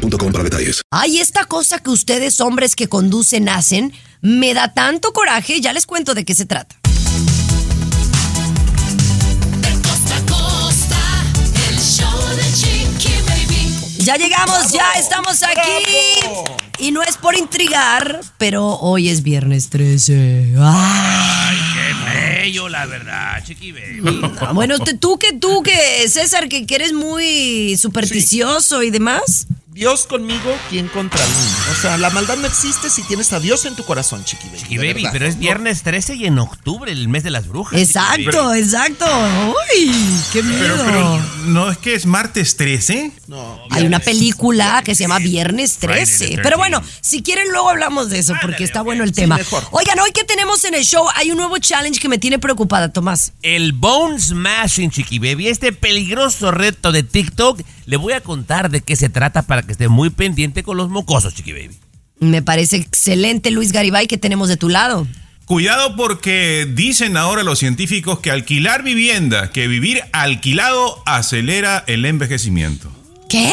para detalles. Ay, esta cosa que ustedes hombres que conducen hacen me da tanto coraje, ya les cuento de qué se trata. Ya llegamos, ya estamos aquí. Y no es por intrigar, pero hoy es viernes 13. Ay, qué bello, la verdad, chiqui baby. Ah, bueno, tú que tú que César que, que eres muy supersticioso y demás. Dios conmigo, ¿quién contra mí? O sea, la maldad no existe si tienes a Dios en tu corazón, chiqui baby. Chiqui baby, pero es viernes 13 y en octubre, el mes de las brujas. Exacto, exacto. Uy, qué miedo. Pero, pero, ¿no es que es martes 13? No. Hay una película que se llama Viernes 13. Pero bueno, si quieren luego hablamos de eso porque está bueno el tema. Oigan, hoy que tenemos en el show hay un nuevo challenge que me tiene preocupada, Tomás. El Bone Smashing, chiqui baby, este peligroso reto de TikTok, le voy a contar de qué se trata para que esté muy pendiente con los mocosos, chiqui baby. Me parece excelente, Luis Garibay, que tenemos de tu lado. Cuidado porque dicen ahora los científicos que alquilar vivienda, que vivir alquilado acelera el envejecimiento. ¿Qué?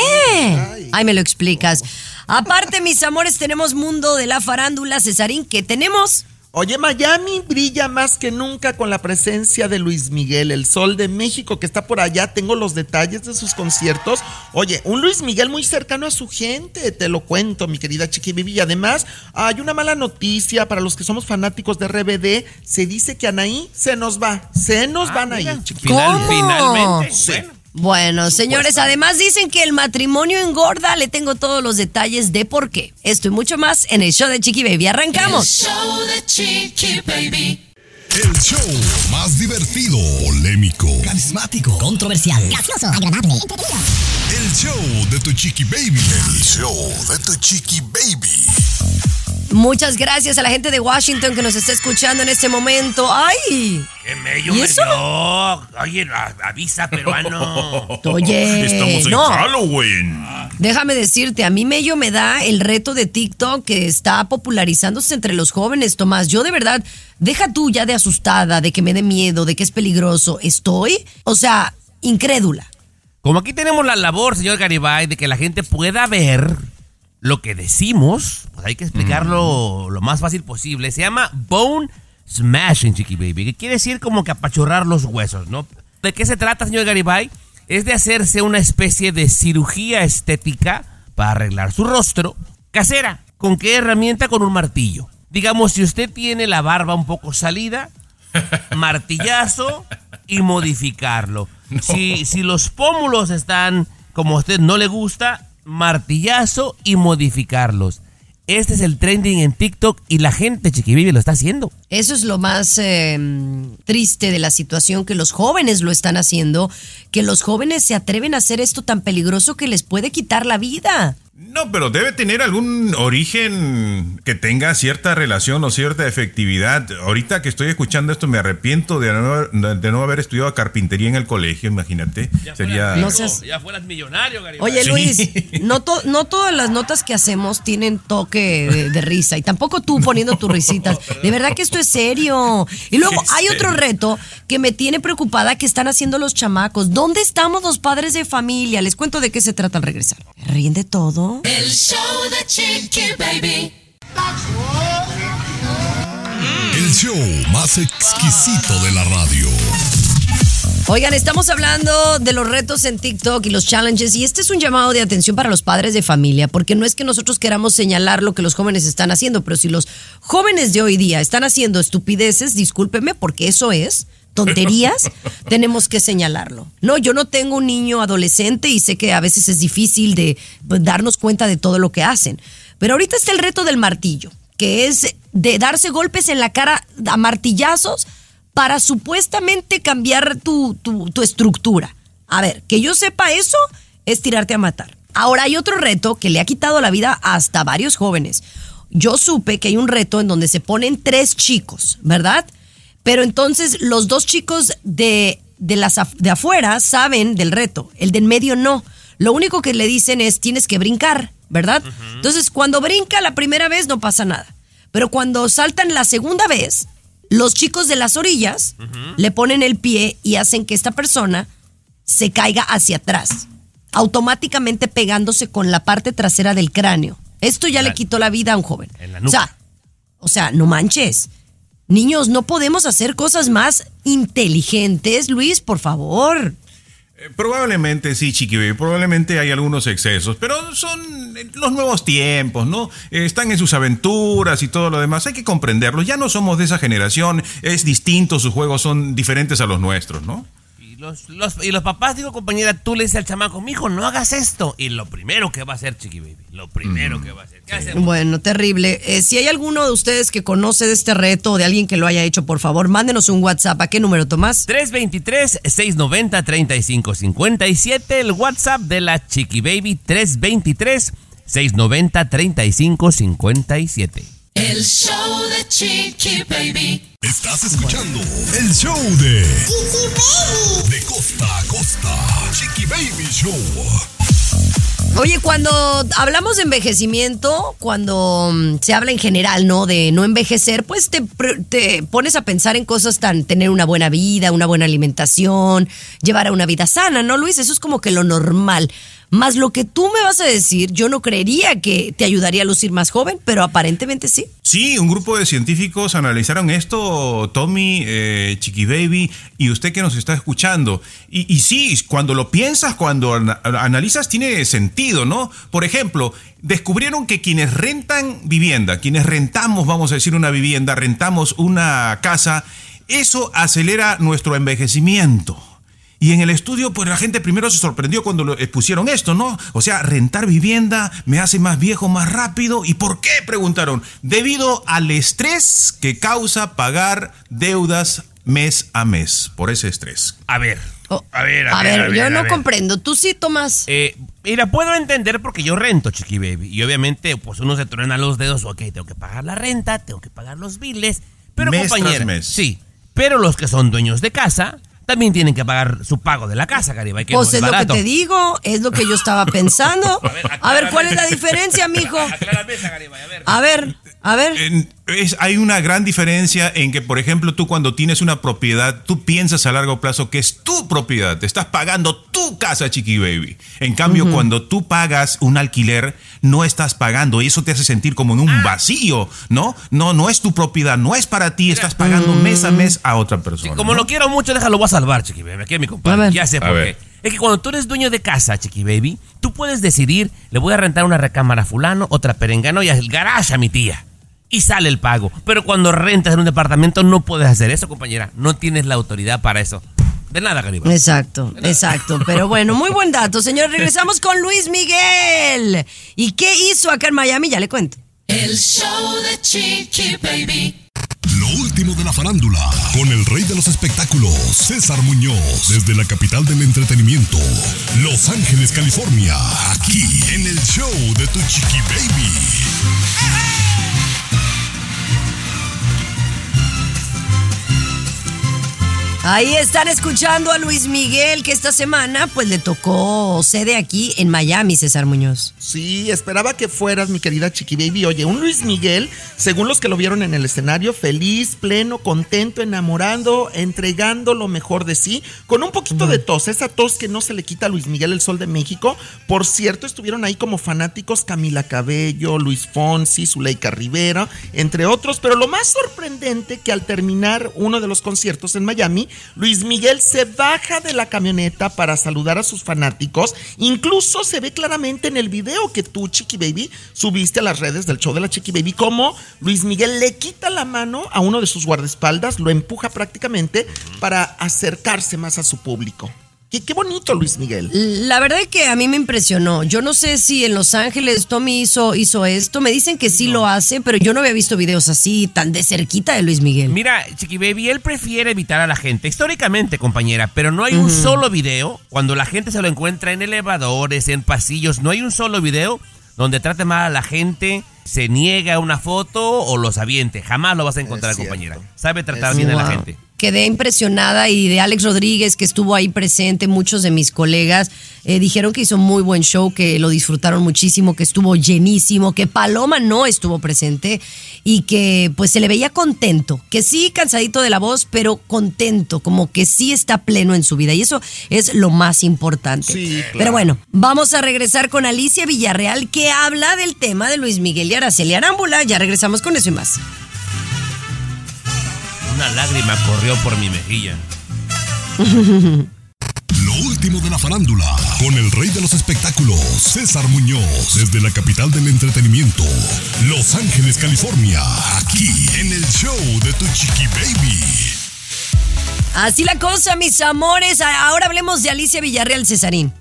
Ay, me lo explicas. Aparte, mis amores, tenemos Mundo de la Farándula, Cesarín, que tenemos... Oye, Miami brilla más que nunca con la presencia de Luis Miguel, el sol de México que está por allá. Tengo los detalles de sus conciertos. Oye, un Luis Miguel muy cercano a su gente, te lo cuento, mi querida Chiqui Bibi. Y además, hay una mala noticia para los que somos fanáticos de RBD. Se dice que Anaí se nos va. Se nos van a ir, Chiqui Final- ¿Cómo? Finalmente. Sí. Bueno, Bueno, señores, además dicen que el matrimonio engorda. Le tengo todos los detalles de por qué. Esto y mucho más en el show de Chiqui Baby. Arrancamos. El show más divertido, polémico, carismático, controversial, gracioso, agradable, El show de tu chiqui baby. El show de tu chiqui baby. Muchas gracias a la gente de Washington que nos está escuchando en este momento. ¡Ay! qué mello ¿Y me eso? dio. Oye, avisa, peruano. Oye, Estamos en no. Halloween. Déjame decirte, a mí medio me da el reto de TikTok que está popularizándose entre los jóvenes, Tomás. Yo de verdad, deja tú ya de asustada, de que me dé miedo, de que es peligroso. Estoy, o sea, incrédula. Como aquí tenemos la labor, señor Garibay, de que la gente pueda ver lo que decimos, pues hay que explicarlo lo más fácil posible. Se llama Bone Smashing, Chiqui Baby, que quiere decir como que apachurrar los huesos, ¿no? ¿De qué se trata, señor Garibay? Es de hacerse una especie de cirugía estética para arreglar su rostro casera. ¿Con qué herramienta? Con un martillo. Digamos, si usted tiene la barba un poco salida, martillazo y modificarlo. Si, si los pómulos están como a usted no le gusta, martillazo y modificarlos. Este es el trending en TikTok y la gente chiquibibi lo está haciendo. Eso es lo más eh, triste de la situación, que los jóvenes lo están haciendo, que los jóvenes se atreven a hacer esto tan peligroso que les puede quitar la vida. No, pero debe tener algún origen que tenga cierta relación o cierta efectividad. Ahorita que estoy escuchando esto me arrepiento de no, de no haber estudiado carpintería en el colegio, imagínate. Sería... No seas- Ya fueras millonario, Garibay. Oye Sí. Luis, no, to- no todas las notas que hacemos tienen toque de, de risa y tampoco tú poniendo tus risitas. De verdad que esto es serio. Y luego hay otro reto que me tiene preocupada que están haciendo los chamacos. ¿Dónde estamos los padres de familia? Les cuento de qué se trata al regresar. ¿Ríen de todo? El show de Chiqui Baby. El show más exquisito de la radio. Oigan, estamos hablando de los retos en TikTok y los challenges y este es un llamado de atención para los padres de familia, porque no es que nosotros queramos señalar lo que los jóvenes están haciendo, pero si los jóvenes de hoy día están haciendo estupideces, discúlpeme, porque eso es tonterías, tenemos que señalarlo. No, yo no tengo un niño adolescente y sé que a veces es difícil de pues, darnos cuenta de todo lo que hacen, pero ahorita está el reto del martillo, que es de darse golpes en la cara a martillazos para supuestamente cambiar tu, tu, tu estructura. A ver, que yo sepa eso es tirarte a matar. Ahora hay otro reto que le ha quitado la vida hasta varios jóvenes. Yo supe que hay un reto en donde se ponen tres chicos, ¿verdad? Pero entonces los dos chicos de, de, las, af- de afuera saben del reto, el del medio no. Lo único que le dicen es tienes que brincar, ¿verdad? Entonces cuando brinca la primera vez no pasa nada. Pero cuando saltan la segunda vez, los chicos de las orillas le ponen el pie y hacen que esta persona se caiga hacia atrás, automáticamente pegándose con la parte trasera del cráneo. Esto ya le quitó la vida a un joven. En la o sea, o sea, no manches. Niños, no podemos hacer cosas más inteligentes, Luis, por favor. Eh, Probablemente sí, Chiqui probablemente hay algunos excesos, pero son eh, los nuevos tiempos, ¿no? Eh, Están en sus aventuras y todo lo demás, hay que comprenderlos, ya no somos de esa generación, es distinto, sus juegos son diferentes a los nuestros, ¿no? Y los, los- y los papás, digo, compañera, tú le dices al chamaco, mijo, no hagas esto. Y lo primero que va a hacer, Chiqui Baby, lo primero que va a hacer. Bueno, terrible. Eh, si hay alguno de ustedes que conoce de este reto o de alguien que lo haya hecho, por favor, mándenos un WhatsApp. ¿A qué número, Tomás? 323-690-3557, el WhatsApp de la Chiqui Baby, 323-690-3557. El show de Chiqui Baby. Estás escuchando el show de De costa a costa. Chiqui Baby Show. Oye, cuando hablamos de envejecimiento, cuando mm, se habla en general, ¿no? De no envejecer, pues te, te pones a pensar en cosas tan, tener una buena vida, una buena alimentación, llevar a una vida sana, ¿no, Luis? Eso es como que lo normal. Más lo que tú me vas a decir, yo no creería que te ayudaría a lucir más joven, pero aparentemente sí. Sí, un grupo de científicos analizaron esto, Tommy, eh, Chiqui Baby, y usted que nos está escuchando. Y, y sí, cuando lo piensas, cuando ana- analizas, tiene sentido, ¿no? Por ejemplo, descubrieron que quienes rentan vivienda, quienes rentamos, vamos a decir, una vivienda, rentamos una casa, eso acelera nuestro envejecimiento. Y en el estudio, pues la gente primero se sorprendió cuando lo expusieron esto, ¿no? O sea, rentar vivienda me hace más viejo más rápido. ¿Y por qué? Preguntaron. Debido al estrés que causa pagar deudas mes a mes. Por ese estrés. A ver, Oh, a ver, a, ver, a ver, yo a no ver. comprendo. Tú sí, Tomás. Eh, mira, puedo entender porque yo rento, Chiqui Baby. Y obviamente, pues uno se truena los dedos. Ok, tengo que pagar la renta, tengo que pagar los biles. Pero, Mes tras compañera, mes. sí. Pero los que son dueños de casa también tienen que pagar su pago de la casa, Garibay. Que Pues no es lo que te digo, es lo que yo estaba pensando. A ver, A ver, ¿cuál es la diferencia, mijo? Esa, a ver. A ver, a ver. En- es- hay una gran diferencia en que, por ejemplo, tú cuando tienes una propiedad, tú piensas a largo plazo que es tu propiedad, te estás pagando tu casa, Chiqui Baby. En cambio, cuando tú pagas un alquiler, no estás pagando y eso te hace sentir como en un vacío, ¿no? No, no es tu propiedad, no es para ti, estás pagando mes a mes a otra persona. Como ¿no? lo quiero mucho, déjalo, voy a salvar, Chiqui Baby. Aquí a mi compadre. Ya sé A por ver. qué. Es que cuando tú eres dueño de casa, Chiqui Baby, tú puedes decidir, le voy a rentar una recámara a fulano, otra perengano y el garage a mi tía. Y sale el pago. Pero cuando rentas en un departamento no puedes hacer eso, compañera. No tienes la autoridad para eso. De nada, Garibay. Exacto, exacto. Pero bueno, muy buen dato, señor. Regresamos con Luis Miguel. ¿Y qué hizo acá en Miami? Ya le cuento. El show de Chiqui Baby. Lo último de la farándula, con el rey de los espectáculos, César Muñoz, desde la capital del entretenimiento, Los Ángeles, California, aquí en el show de Tu Chiqui Baby. Ahí están escuchando a Luis Miguel, que esta semana pues le tocó sede aquí en Miami, César Muñoz. Sí, esperaba que fueras, mi querida Chiqui Baby. Oye, un Luis Miguel, según los que lo vieron en el escenario, feliz, pleno, contento, enamorando, entregando lo mejor de sí, con un poquito de tos, esa tos que no se le quita a Luis Miguel el Sol de México. Por cierto, estuvieron ahí como fanáticos Camila Cabello, Luis Fonsi, Zuleika Rivera, entre otros, pero lo más sorprendente que al terminar uno de los conciertos en Miami, Luis Miguel se baja de la camioneta para saludar a sus fanáticos, incluso se ve claramente en el video que tú, Chiqui Baby, subiste a las redes del show de la Chiqui Baby, como Luis Miguel le quita la mano a uno de sus guardaespaldas, lo empuja prácticamente para acercarse más a su público. Qué, qué bonito, Luis Miguel. La verdad es que a mí me impresionó. Yo no sé si en Los Ángeles Tommy hizo, hizo esto. Me dicen que sí lo hace, pero yo no había visto videos así, tan de cerquita de Luis Miguel. Mira, Chiqui Baby, él prefiere evitar a la gente, históricamente, compañera, pero no hay un solo video cuando la gente se lo encuentra en elevadores, en pasillos, no hay un solo video donde trate mal a la gente, se niega una foto o los aviente. Jamás lo vas a encontrar, compañera. Sabe tratar Es bien a la gente. Quedé impresionada y de Alex Rodríguez, que estuvo ahí presente, muchos de mis colegas eh, dijeron que hizo muy buen show, que lo disfrutaron muchísimo, que estuvo llenísimo, que Paloma no estuvo presente y que pues se le veía contento, que sí cansadito de la voz, pero contento, como que sí está pleno en su vida y eso es lo más importante. Sí, claro. Pero bueno, vamos a regresar con Alicia Villarreal, que habla del tema de Luis Miguel y Araceli Arámbula. Ya regresamos con eso y más. Una lágrima corrió por mi mejilla. Lo último de la farándula, con el rey de los espectáculos, César Muñoz, desde la capital del entretenimiento, Los Ángeles, California, aquí en el show de Tu Chiqui Baby. Así la cosa, mis amores. Ahora hablemos de Alicia Villarreal Cesarín.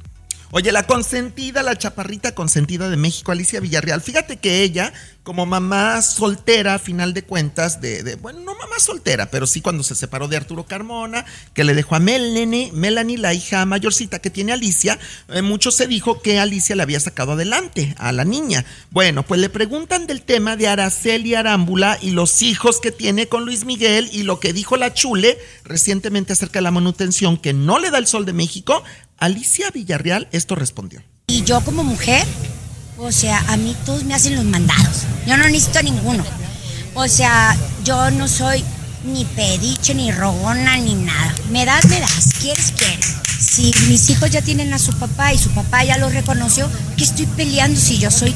Oye, la consentida, la chaparrita consentida de México, Alicia Villarreal. Fíjate que ella, como mamá soltera, a final de cuentas, de, de- bueno, no mamá soltera, pero sí cuando se separó de Arturo Carmona, que le dejó a Melanie, Melanie, la hija mayorcita que tiene Alicia, eh, mucho se dijo que Alicia le había sacado adelante a la niña. Bueno, pues le preguntan del tema de Araceli Arámbula y los hijos que tiene con Luis Miguel y lo que dijo la Chule recientemente acerca de la manutención que no le da el sol de México. Alicia Villarreal esto respondió. Y yo como mujer, o sea, a mí todos me hacen los mandados. Yo no necesito a ninguno. O sea, yo no soy ni pediche, ni rogona, ni nada. Me das, me das. Quieres, quieres. Si mis hijos ya tienen a su papá y su papá ya lo reconoció, ¿qué estoy peleando si yo soy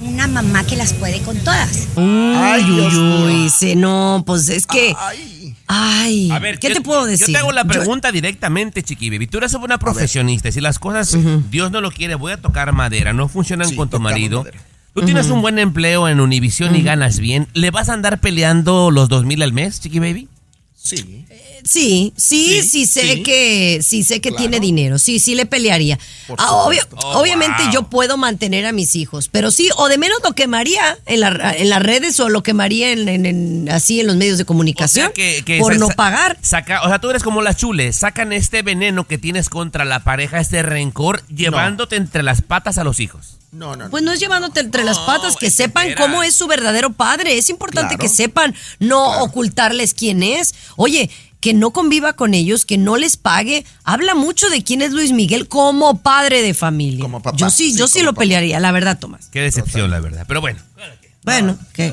una mamá que las puede con todas? Ay, Uy, uy, mío. uy, sí, no, pues es que, Ay, ay, A ver, ¿qué yo- te puedo decir? Yo te hago la Yo- pregunta directamente, Chiqui Baby. Tú eres una profesionista y si las cosas, Dios no lo quiere, voy a tocar madera, no funcionan Sí, con tu marido. madera. Tú tienes un buen empleo en Univision y ganas bien. ¿Le vas a andar peleando los dos mil al mes, Chiqui Baby? sí. Sí, sí, sí, Sí, sé sí. que sí sé que Claro. tiene dinero. Sí, sí le pelearía. Ah, obvio-. Oh, obviamente wow. yo puedo mantener a mis hijos, pero sí, o de menos lo quemaría en, la- en las redes o lo quemaría en, en- en- así en los medios de comunicación O sea, que- que por sa- no pagar. Saca, o sea, tú eres como la chule. Sacan este veneno que tienes contra la pareja, este rencor, llevándote entre las patas a los hijos. No, no, no. Pues no es llevándote entre las patas, que sepan cómo es su verdadero padre. Es importante Claro. que sepan no ocultarles quién es. Oye, que no conviva con ellos, que no les pague. Habla mucho de quién es Luis Miguel como padre de familia. Como papá, yo sí, sí, yo sí lo papá. pelearía, la verdad, Tomás. Qué decepción, la verdad. Pero bueno. Bueno, que,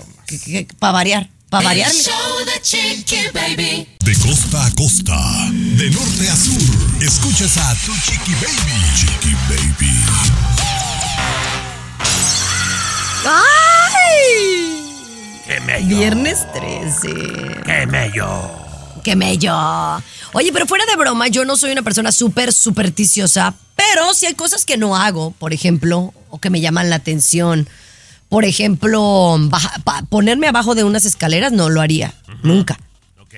para variar, para El variarle. show de Chiqui Baby. De costa a costa, de norte a sur, escuchas a Tu Chiqui Baby. Chiqui Baby. ¡Ay! ¡Qué mello! Viernes 13. ¡Qué mello! ¡Qué mello! Oye, pero fuera de broma, yo no soy una persona súper supersticiosa, pero si hay cosas que no hago, por ejemplo, o que me llaman la atención. Por ejemplo, baja- pa- ponerme abajo de unas escaleras no lo haría, nunca.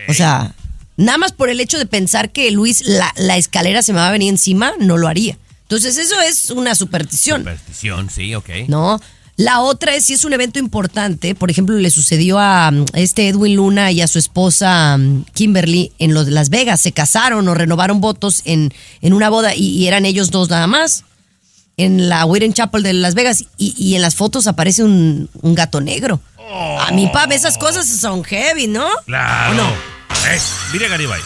O sea, nada más por el hecho de pensar que Luis, la, la escalera se me va a venir encima, no lo haría. Entonces, eso es una superstición. Superstición, sí, ok. ¿no? La otra es si es un evento importante, por ejemplo, le sucedió a um, este Edwin Luna y a su esposa um, Kimberly en los- Las Vegas, se casaron o renovaron votos en, en una boda y, y eran ellos dos nada más, en la Witten Chapel de Las Vegas y, y en las fotos aparece un, un gato negro. A mi pap, esas cosas son heavy, ¿no? Claro. ¿O no? Es, mire, Garibay.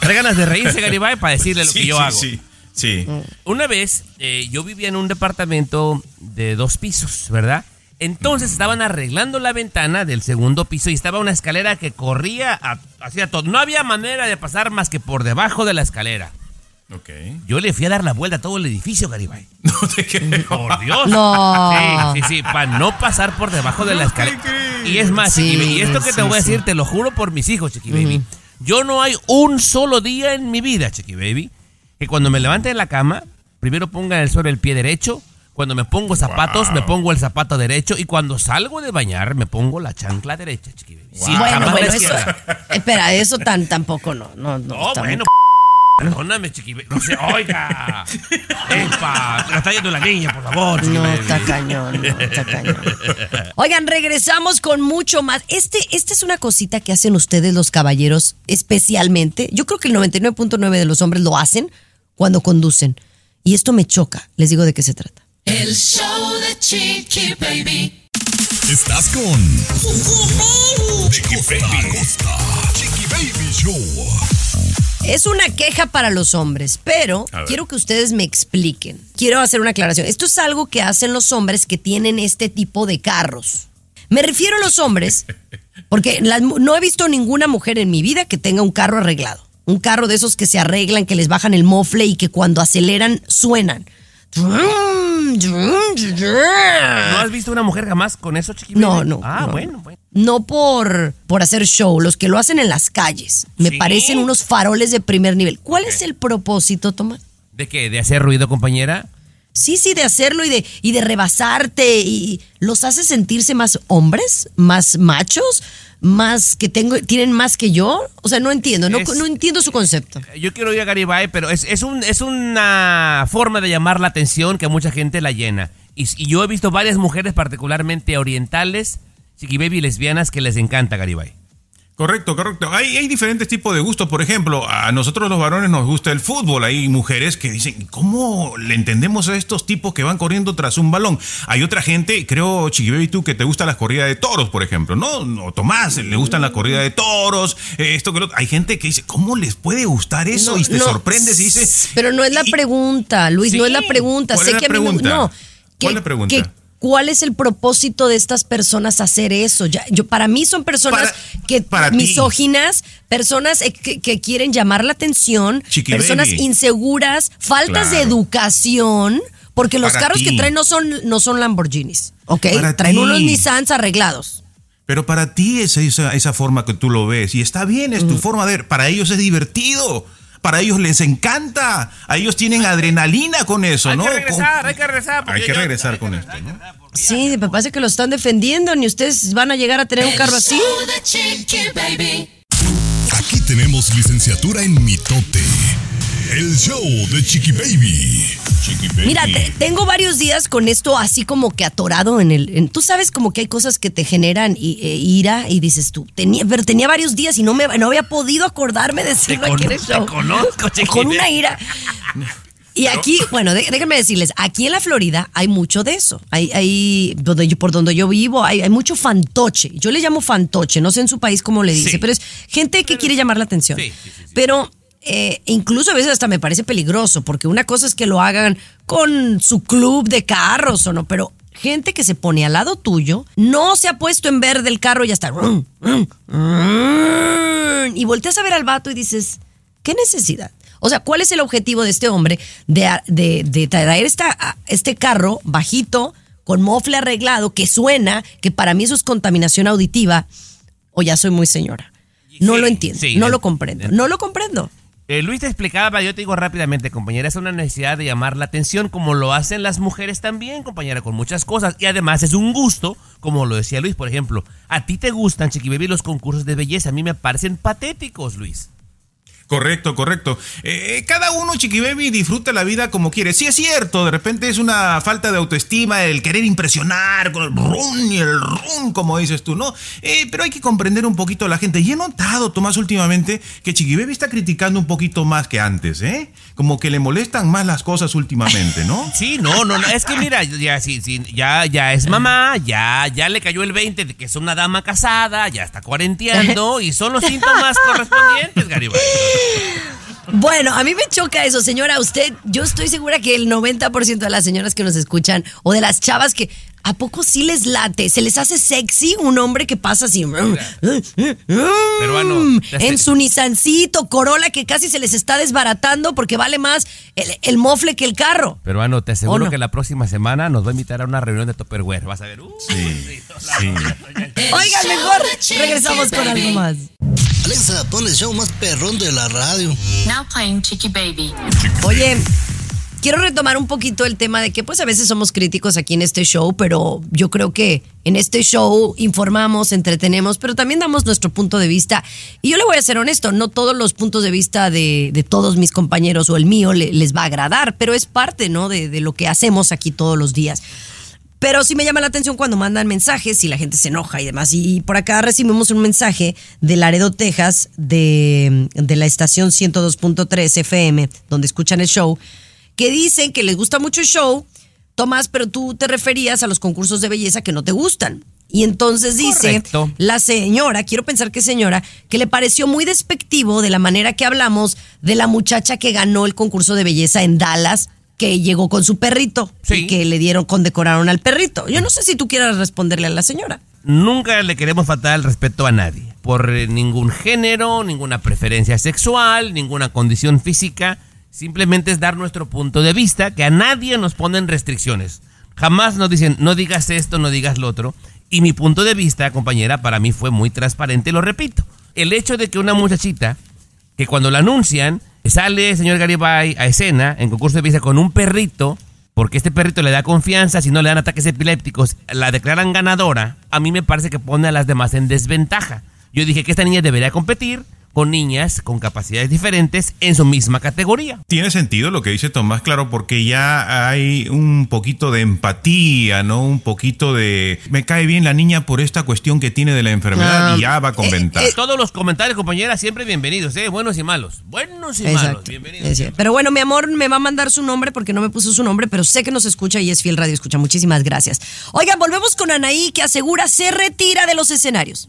Trae ganas de reírse, Garibay, para decirle lo Sí, que yo sí, hago. Sí, sí. Una vez eh, yo vivía en un departamento de dos pisos, ¿verdad? Entonces estaban arreglando la ventana del segundo piso y estaba una escalera que corría hacia todo. No había manera de pasar más que por debajo de la escalera. Ok. Yo le fui a dar la vuelta a todo el edificio, Garibay. No te creo. Por Dios. No. Sí, sí, sí, para no pasar por debajo de la escalera. Y es más, Sí, Chiqui Baby, y esto que sí, te voy a sí. decir, te lo juro por mis hijos, Chiqui Baby. Yo no hay un solo día en mi vida, Chiqui Baby, que cuando me levante de la cama, primero ponga en el suelo el pie derecho. Cuando me pongo zapatos, me pongo el zapato derecho. Y cuando salgo de bañar, me pongo la chancla derecha, Chiqui Baby. Sí, bueno, bueno, eso. izquierda. Espera, eso tan, tampoco no. No, no, No, muy bueno, Perdóname, chiqui. No sé, oiga. Epa, te la está yendo la niña, por favor. chiqui No, está cañón, no, está cañón. Oigan, regresamos con mucho más. Este, esta es una cosita que hacen ustedes los caballeros especialmente. Yo creo que el 99.9 de los hombres lo hacen cuando conducen. Y esto me choca. Les digo de qué se trata. El show de Chiqui Baby. Estás con Chiqui Baby. Chiqui Baby Show. Es una queja para los hombres, pero quiero que ustedes me expliquen. Quiero hacer una aclaración. Esto es algo que hacen los hombres que tienen este tipo de carros. Me refiero a los hombres, porque no he visto ninguna mujer en mi vida que tenga un carro arreglado. Un carro de esos que se arreglan, que les bajan el mofle y que cuando aceleran suenan. ¿No has visto una mujer jamás con eso, chiqui? No, no. Ah, no. bueno, bueno. No por, por hacer show, los que lo hacen en las calles. Me Sí. parecen unos faroles de primer nivel. ¿Cuál es el propósito, Tomás? ¿De qué? ¿De hacer ruido, compañera? Sí, sí, de hacerlo y de, y de rebasarte. Y los hace sentirse más hombres, más machos, más que tengo, tienen más que yo. O sea, no entiendo, no, Es- no entiendo su concepto. Yo quiero ir a Garibay, pero es, es, un, es una forma de llamar la atención que a mucha gente la llena. Y, y yo he visto varias mujeres, particularmente orientales, chiqui baby lesbianas, que les encanta Garibay. Correcto, correcto. Hay, hay diferentes tipos de gustos. Por ejemplo, a nosotros los varones nos gusta el fútbol. Hay mujeres que dicen, ¿cómo le entendemos a estos tipos que van corriendo tras un balón? Hay otra gente, creo, Chiquibaby, tú, que te gusta las corridas de toros, por ejemplo. No, no Tomás, le gustan las corridas de toros, esto que lo. Hay gente que dice, ¿cómo les puede gustar eso? No, y te no, sorprendes y dice... Pero no es la y- pregunta, Luis, no es la pregunta. ¿cuál sé es la que a mí no. ¿Cuál es la pregunta? que- ¿Cuál es el propósito de estas personas hacer eso? Ya, yo, para mí son personas Para- que para ti. misóginas, personas eh, que, que quieren llamar la atención, personas inseguras, faltas de educación, porque los Para carros que traen no son, no son Lamborghinis, ¿ok? Traen ti. unos Nissans arreglados. Pero para ti es esa, esa forma que tú lo ves y está bien, es tu forma de ver. Para ellos es divertido. Para ellos les encanta. A ellos tienen adrenalina con eso, hay ¿no? que regresar, hay que regresar. Hay que yo- regresar con esto, ¿no? Sí, me parece que lo están defendiendo, ni ustedes van a llegar a tener un carro así. Aquí tenemos licenciatura en mitote. El show de Chiqui Baby. Chiqui Baby. Mira, te- tengo varios días con esto así como que atorado en el. en- tú sabes como que hay cosas que te generan i- eh, ira y dices tú, tenía, pero tenía varios días y no me no había podido acordarme de Te, decirlo aquí en el show. te conozco, chiqui Con una ira. Y aquí, bueno, de- déjenme decirles, aquí en la Florida hay mucho de eso. Hay, hay donde yo, por donde yo vivo, hay, hay mucho fantoche. Yo le llamo fantoche, no sé en su país cómo le dice, Sí. pero es gente que quiere llamar la atención. Sí, sí, sí, sí. Pero eh, incluso a veces hasta me parece peligroso, porque una cosa es que lo hagan con su club de carros o no, pero gente que se pone al lado tuyo, no se ha puesto en verde el carro y ya está. Y volteas a ver al vato y dices, ¿qué necesidad? O sea, ¿cuál es el objetivo de este hombre de, de- de traer esta, este carro bajito, con mofle arreglado, que suena, que para mí eso es contaminación auditiva? O ya soy muy señora. No Sí, lo entiendo, sí, no lo comprendo, no lo comprendo. Eh, Luis te explicaba, yo te digo rápidamente, compañera, es una necesidad de llamar la atención, como lo hacen las mujeres también, compañera, con muchas cosas. Y además es un gusto, como lo decía Luis, por ejemplo. A ti te gustan, Chiqui Baby, los concursos de belleza. A mí me parecen patéticos, Luis. Correcto, correcto. Eh, cada uno, Chiqui Baby, disfruta la vida como quiere. Sí es cierto, de repente es una falta de autoestima el querer impresionar con el rum y el rum, como dices tú, ¿no? Eh, pero hay que comprender un poquito a la gente. Y he notado, Tomás, últimamente, que Chiqui Baby está criticando un poquito más que antes, ¿eh? Como que le molestan más las cosas últimamente, ¿no? Sí, no, no, no. Es que mira, ya, sí, sí, ya, ya es mamá, ya, ya le cayó el 20 de que es una dama casada, ya está cuarenteando y son los síntomas correspondientes, Garibay. Bueno, a mí me choca eso, señora. Usted, yo estoy segura que el 90% de las señoras que nos escuchan o de las chavas que ¿a poco sí les late? ¿Se les hace sexy un hombre que pasa así? Peruano, en su Nissancito, Corolla que casi se les está desbaratando porque vale más el, el mofle que el carro. Peruano, te aseguro que la próxima semana nos va a invitar a una reunión de Tupperware. Vas a ver. uh, Sí, sí. Oigan, mejor regresamos con algo más. Alexa, pon el show más perrón de la radio. Now playing Chiqui Baby. Oye, quiero retomar un poquito el tema de que pues a veces somos críticos aquí en este show, pero yo creo que en este show informamos, entretenemos, pero también damos nuestro punto de vista. Y yo le voy a ser honesto, no todos los puntos de vista de, todos mis compañeros o el mío le- les va a agradar, pero es parte, ¿no? De, lo que hacemos aquí todos los días. Pero sí me llama la atención cuando mandan mensajes y la gente se enoja y demás. Y por acá recibimos un mensaje de Laredo, Texas, de la estación 102.3 FM, donde escuchan el show, que dicen que les gusta mucho el show, Tomás, pero tú te referías a los concursos de belleza que no te gustan. Y entonces dice Correcto. la señora, quiero pensar que señora, que le pareció muy despectivo de la manera que hablamos de la muchacha que ganó el concurso de belleza en Dallas, que llegó con su perrito Sí. y que le dieron, condecoraron al perrito. Yo no sé si tú quieras responderle a la señora. Nunca le queremos faltar el respeto a nadie, por eh, ningún género, ninguna preferencia sexual, ninguna condición física. Simplemente es dar nuestro punto de vista, que a nadie nos ponen restricciones. Jamás nos dicen, no digas esto, no digas lo otro. Y mi punto de vista, compañera, para mí fue muy transparente, lo repito. El hecho de que una muchachita, que cuando la anuncian, sale señor Garibay a escena en concurso de belleza con un perrito, porque este perrito le da confianza, si no le dan ataques epilépticos, la declaran ganadora, a mí me parece que pone a las demás en desventaja. Yo dije que esta niña debería competir con niñas con capacidades diferentes en su misma categoría. Tiene sentido lo que dice Tomás, claro, porque ya hay un poquito de empatía, ¿no? Un poquito de... Me cae bien la niña por esta cuestión que tiene de la enfermedad Ah, y ya va con eh, ventaja. eh, Todos los comentarios, compañeras, siempre bienvenidos, ¿eh? Buenos y malos. Buenos y malos. Bienvenidos. Pero bueno, mi amor me va a mandar su nombre porque no me puso su nombre, pero sé que nos escucha y es fiel radio escucha. Muchísimas gracias. Oigan, volvemos con Anaí que asegura se retira de los escenarios.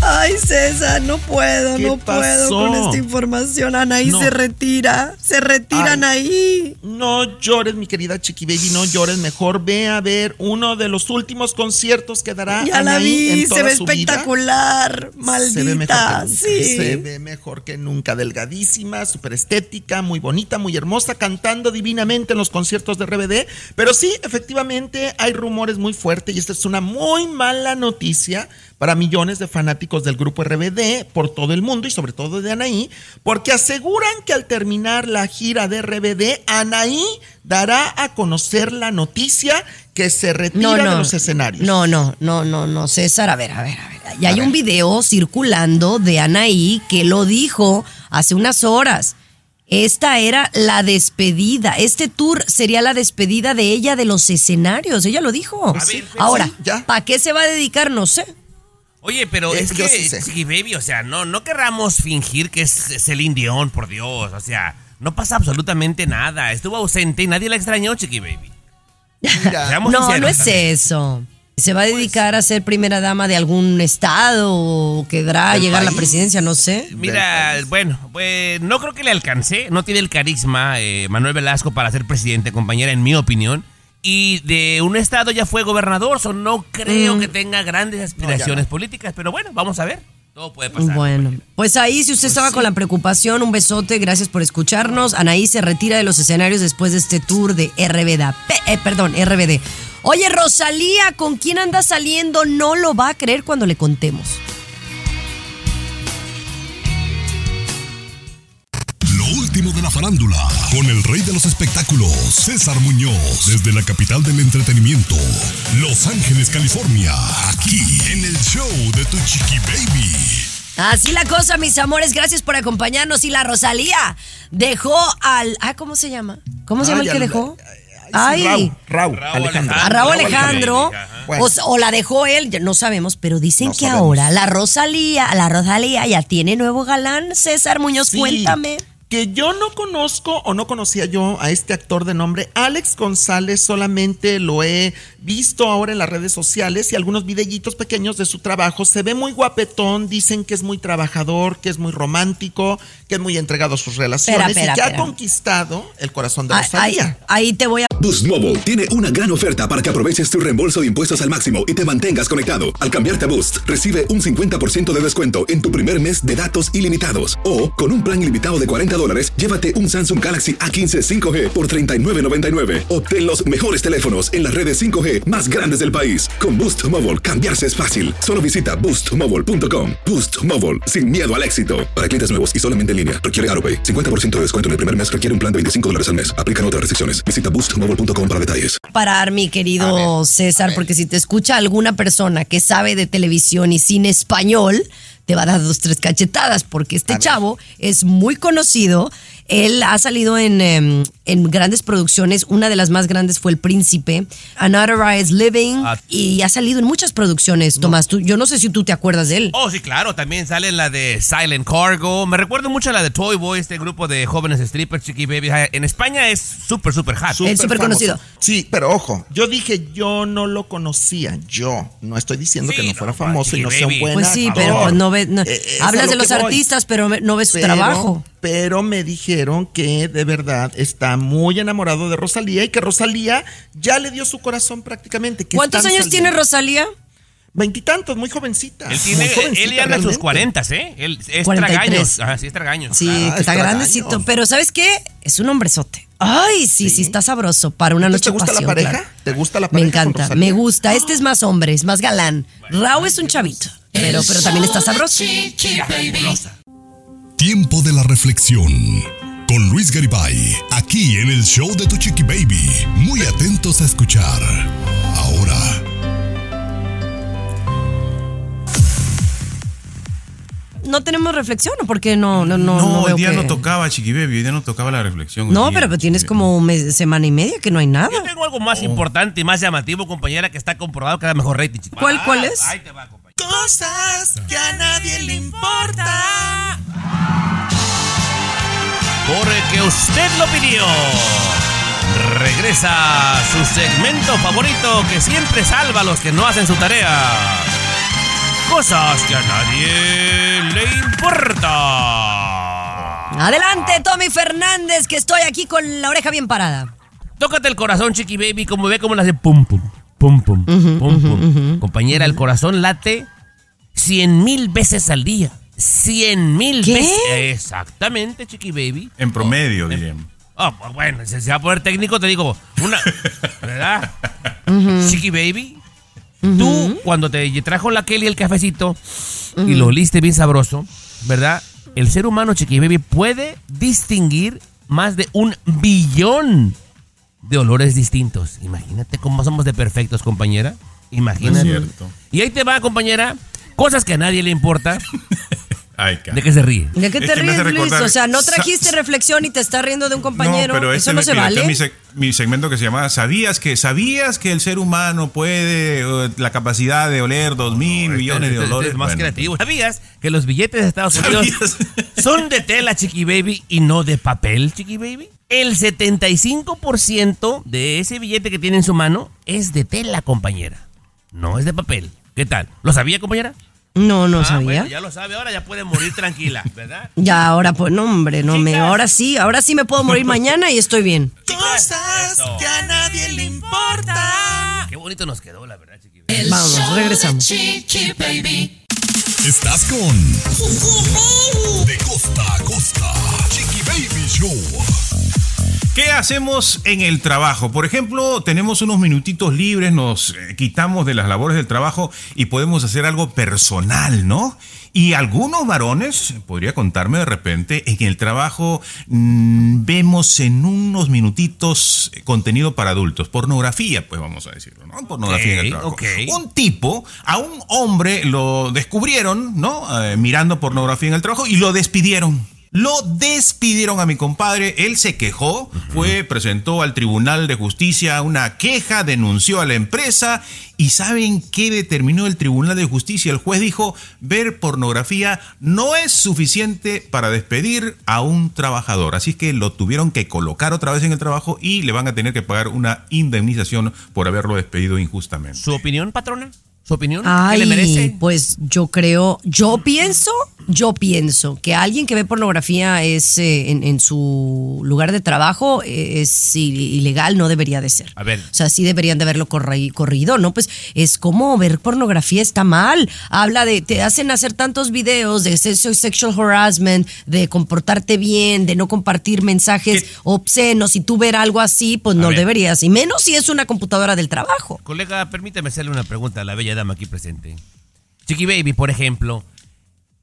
Ay, César, no puedo, ¿Qué no puedo con esta información. Anaí No. se retira, se retira Ay. Anaí. No llores, mi querida Chiqui Baby, no llores. Mejor ve a ver uno de los últimos conciertos que dará Ya la Anaí vi, en se toda ve su vida. espectacular, maldita. Se ve mejor que nunca. sí. Se ve mejor que nunca. Delgadísima, súper estética, muy bonita, muy hermosa, cantando divinamente en los conciertos de RBD. Pero sí, efectivamente, hay rumores muy fuertes y esta es una muy mala noticia para millones de fanáticos del grupo RBD por todo el mundo y sobre todo de Anaí, porque aseguran que al terminar la gira de RBD, Anaí dará a conocer la noticia que se retira de los escenarios. No, no, no, no, no, César, a ver, a ver, a ver. Y hay ver. un video circulando de Anaí que lo dijo hace unas horas. Esta era la despedida. Este tour sería la despedida de ella de los escenarios. Ella lo dijo. A ver, Ahora. ¿para qué se va a dedicar? No sé. Oye, pero Eh, es que, sí. Chiqui Baby, o sea, no, no querramos fingir que es Celine Dion, por Dios. O sea, no pasa absolutamente nada. Estuvo ausente y nadie la extrañó, Chiqui Baby. Seamos No, sinceros no es también. eso. ¿Se va a dedicar a ser primera dama de algún estado o quedará a Del llegar a la presidencia? No sé. Mira, bueno, pues no creo que le alcance, no tiene el carisma eh, Manuel Velasco para ser presidente, compañera, en mi opinión. Y de un estado ya fue gobernador, so no creo Mm. que tenga grandes aspiraciones políticas, pero bueno, vamos a ver. Todo puede pasar. Bueno, pues ahí si usted estaba con la preocupación, un besote, gracias por escucharnos. Anaí se retira de los escenarios después de este tour de RBD. Eh, perdón, RBD. Oye, Rosalía, ¿con quién anda saliendo? No lo va a creer cuando le contemos. La farándula, con el rey de los espectáculos, César Muñoz, desde la capital del entretenimiento, Los Ángeles, California, aquí en el show de Tu Chiqui Baby. Así la cosa, mis amores, gracias por acompañarnos. Y la Rosalía dejó al... Ah, ¿cómo se llama? ¿Cómo se llama Ay, el que dejó? Ay, Raúl, Raúl, Raúl Alejandro. a Raúl Raúl Alejandro, o, la dejó él, no sabemos, pero dicen No que sabemos. ahora la Rosalía, la Rosalía ya tiene nuevo galán. César Muñoz, Sí, cuéntame. Que yo no conozco o no conocía yo a este actor de nombre Alex González, solamente lo he visto ahora en las redes sociales y algunos videitos pequeños de su trabajo. Se ve muy guapetón, dicen que es muy trabajador, que es muy romántico, que es muy entregado a sus relaciones espera, y que ha conquistado el corazón de Ahí, ahí- Rosalía. ahí te voy a... Boost Mobile tiene una gran oferta para que aproveches tu reembolso de impuestos al máximo y te mantengas conectado. Al cambiarte a Boost, recibe un 50% de descuento en tu primer mes de datos ilimitados. O, con un plan ilimitado de 40 dólares, llévate un Samsung Galaxy A15 5G por $39.99. Obtén los mejores teléfonos en las redes 5G más grandes del país. Con Boost Mobile, cambiarse es fácil. Solo visita boostmobile.com. Boost Mobile, sin miedo al éxito. Para clientes nuevos y solamente en línea, requiere AroPay. 50% de descuento en el primer mes requiere un plan de 25 dólares al mes. Aplican otras restricciones. Visita boostmobile.com para detalles. parar, mi querido ver, César, porque si te escucha alguna persona que sabe de televisión y cine español, te va a dar dos, tres cachetadas, porque este chavo es muy conocido. Él ha salido en, em, en grandes producciones. Una de las más grandes fue El Príncipe, Unauthorized Living, Ah. y ha salido en muchas producciones, Tomás. Tú- yo no sé si tú te acuerdas de él. Oh, sí, claro, también sale la de Silent Cargo. Me recuerdo mucho a la de Toy Boy, este grupo de jóvenes strippers, Chiqui Baby. En España es súper, súper hot. Súper famoso. conocido. Sí, pero ojo, yo dije yo no lo conocía, yo. No estoy diciendo Sí, que no no, fuera famoso y no sea un Baby. buen Pues sí, actor. pero pues no ves. no- Eh, eh, es a hablas lo de los que voy. artistas, pero no ves su Pero- trabajo. Pero me dijeron que de verdad está muy enamorado de Rosalía y que Rosalía ya le dio su corazón prácticamente. que ¿Cuántos años tiene. Rosalía? Veintitantos, muy jovencita. Él, tiene, muy jovencita él ya anda en sus. 40, ¿eh? Él es 43. tragaños. Ajá, sí, es tragaños. Sí, Ah, está grandecito. Pero ¿sabes qué? Es un hombrezote. Ay, sí, sí, está sabroso para una noche ¿te gusta la pasión, pareja? claro. ¿Te gusta la Me pareja con encanta, Rosalía? me gusta. Este es más hombre, es más galán. Rao es un chavito, pero, pero también está sabroso. Tiempo de la reflexión. Con Luis Garibay, aquí en el show de Tu Chiqui Baby. Muy atentos a escuchar. Ahora, No tenemos reflexión, ¿o por qué no? No, no, No, no hoy día que- no tocaba, Chiqui Baby, hoy día no tocaba la reflexión. No, día, pero pues tienes como un mes- semana y media que no hay nada. Yo tengo algo más importante y más llamativo, compañera, que está comprobado que da mejor rating, chiqui. ¿Cuál- cuál es? Ahí te va, compañera. Cosas que a nadie le importa. Porque usted lo pidió. Regresa su segmento favorito que siempre salva a los que no hacen su tarea. Cosas que a nadie le importa. Adelante, Tommy Fernández, que estoy aquí con la oreja bien parada. Tócate el corazón, chiqui baby, como ve cómo le hace pum pum, pum pum, pum pum. Compañera, el corazón late cien mil veces al día. Cien mil ¿Qué? veces. Exactamente, chiqui baby. En promedio, diríamos. Ah, pues bueno, si se va a poner técnico, te digo, una. ¿Verdad? Chiqui baby. Tú, cuando te trajo la Kelly el cafecito y lo oliste bien sabroso, ¿verdad? El ser humano, Chiqui baby, puede distinguir más de un billón de olores distintos. Imagínate cómo somos de perfectos, compañera. Imagínate. Es cierto. Y ahí te va, compañera. Cosas que a nadie le importa. Ay. ¿De qué se ríe? ¿De qué Es te ríes, Luis? recordar- O sea, no Sa- trajiste reflexión y te estás riendo de un compañero. No, pero Eso este no me- se mira, este vale. es mi, seg- mi segmento que se llama ¿Sabías que sabías que el ser humano puede la capacidad de oler dos mil millones de Este- este olores? Es más Bueno, creativo. ¿Sabías que los billetes de Estados Unidos ¿Sabías? son de tela, Chiqui Baby, y no de papel, Chiqui Baby? El 75% de ese billete que tiene en su mano es de tela, compañera. No es de papel. ¿Qué tal? ¿Lo sabía, compañera? No, no Ah, sabía. bueno, ya lo sabe, ahora ya puede morir tranquila, ¿verdad? Ya, ahora pues, no, hombre, no me. Ahora sí, ahora sí me puedo morir mañana y estoy bien. Cosas Eso. que a nadie le importa. Qué bonito nos quedó, la verdad, Chiqui Baby. El Vamos, show de regresamos. Chiqui Baby. estás con De costa a costa. Chiqui Baby Show. ¿Qué hacemos en el trabajo? Por ejemplo, tenemos unos minutitos libres, nos eh, quitamos de las labores del trabajo y podemos hacer algo personal, ¿no? Y algunos varones, podría contarme de repente, en el trabajo mm, vemos en unos minutitos eh, contenido para adultos, pornografía, pues vamos a decirlo, ¿no? Pornografía en el trabajo. Un tipo, a un hombre lo descubrieron, ¿no? Eh, mirando pornografía en el trabajo y lo despidieron. Lo despidieron a mi compadre, él se quejó, fue, presentó al Tribunal de Justicia una queja, denunció a la empresa y ¿saben qué determinó el Tribunal de Justicia? El juez dijo, ver pornografía no es suficiente para despedir a un trabajador, así que lo tuvieron que colocar otra vez en el trabajo y le van a tener que pagar una indemnización por haberlo despedido injustamente. ¿Su opinión, patrona? ¿Su opinión? ¿Qué le merece? pues yo creo, yo pienso yo pienso que alguien que ve pornografía es eh, en, en su lugar de trabajo eh, es ilegal, no debería de ser. A ver. O sea, sí deberían de haberlo corrido, ¿no? Pues es como ver pornografía está mal. Habla de, te hacen hacer tantos videos de sexo- sexual harassment, de comportarte bien, de no compartir mensajes ¿Qué? obscenos. Y tú ver algo así, pues A no ver. deberías. Y menos si es una computadora del trabajo. Colega, permítame hacerle una pregunta a la bella dama aquí presente. Chiqui Baby, por ejemplo,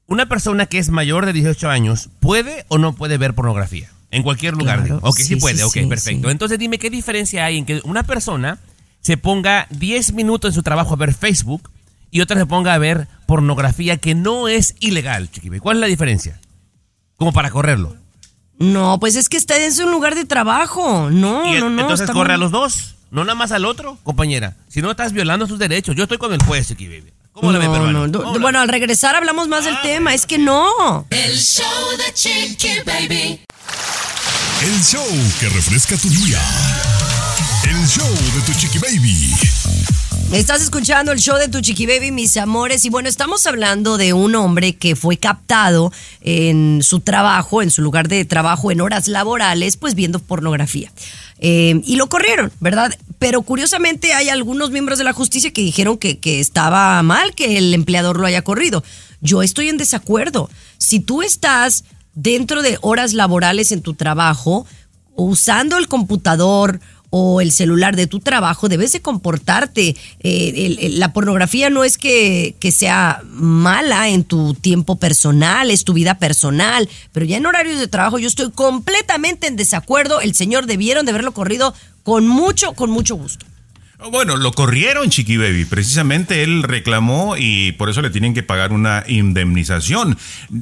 una persona que es mayor de 18 años, ¿puede o no puede ver pornografía? En cualquier lugar. Claro. Ok, sí, sí, puede, sí, ok, sí, perfecto. Entonces dime qué diferencia hay en que una persona se ponga 10 minutos en su trabajo a ver Facebook y otra se ponga a ver pornografía que no es ilegal, Chiqui Baby. ¿Cuál es la diferencia? Como para correrlo. No, pues es que está en su lugar de trabajo. No, Y no, no. entonces corre a los dos, no nada más al otro, compañera. Si no estás violando sus derechos, yo estoy con el juez, Chiqui Baby. ¿Cómo la ve, No, peruano? no, ¿Cómo la Bueno, ve? al regresar hablamos más del Ah, tema. bueno, Es que no. El show de Chiqui Baby. El show que refresca tu día. El show de tu chiqui baby. Estás escuchando el show de tu chiqui baby, mis amores. Y bueno, estamos hablando de un hombre que fue captado en su trabajo, en su lugar de trabajo, en horas laborales, pues viendo pornografía. Eh, y lo corrieron, ¿verdad? Pero curiosamente hay algunos miembros de la justicia que dijeron que, que estaba mal que el empleador lo haya corrido. Yo estoy en desacuerdo. Si tú estás dentro de horas laborales en tu trabajo, usando el computador o el celular de tu trabajo, debes de comportarte. Eh, el- el- la pornografía no es que, que sea mala en tu tiempo personal, es tu vida personal, pero ya en horarios de trabajo yo estoy completamente en desacuerdo. El señor debieron de haberlo corrido con mucho, con mucho gusto. Bueno, lo corrieron, Chiqui Baby. Precisamente él reclamó y por eso le tienen que pagar una indemnización.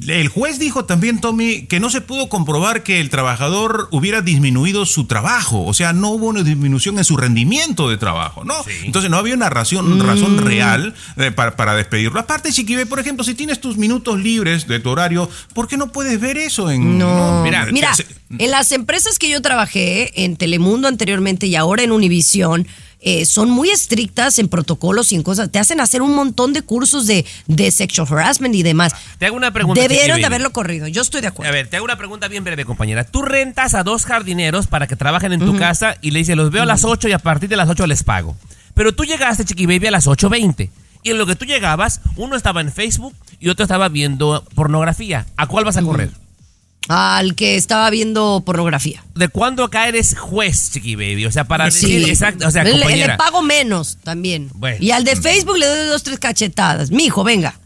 El juez dijo también, Tommy, que no se pudo comprobar que el trabajador hubiera disminuido su trabajo. O sea, no hubo una disminución en su rendimiento de trabajo, ¿no? Entonces no había una razón, razón real eh, para, para despedirlo. Aparte, Chiqui Baby, por ejemplo, si tienes tus minutos libres de tu horario, ¿por qué no puedes ver eso en... No, Mira, mira, se- en las empresas que yo trabajé, en Telemundo anteriormente y ahora en Univision, eh, son muy estrictas en protocolos y en cosas. Te hacen hacer un montón de cursos de, de sexual harassment y demás. Te hago una pregunta. Debieron de haberlo corrido. Yo estoy de acuerdo. A ver, te hago una pregunta bien breve, compañera. Tú rentas a dos jardineros para que trabajen en tu casa y le dices, los veo a las 8 y a partir de las 8 les pago. Pero tú llegaste, Chiqui Baby, a las 8.20. Y en lo que tú llegabas, uno estaba en Facebook y otro estaba viendo pornografía. ¿A cuál vas a correr? Al que estaba viendo pornografía. ¿De cuándo acá eres juez, Chiqui Baby? O sea, para Sí. decir exacto, o sea, le, le pago menos también. Bueno. Y al de Facebook le doy dos, tres cachetadas. Mijo, venga.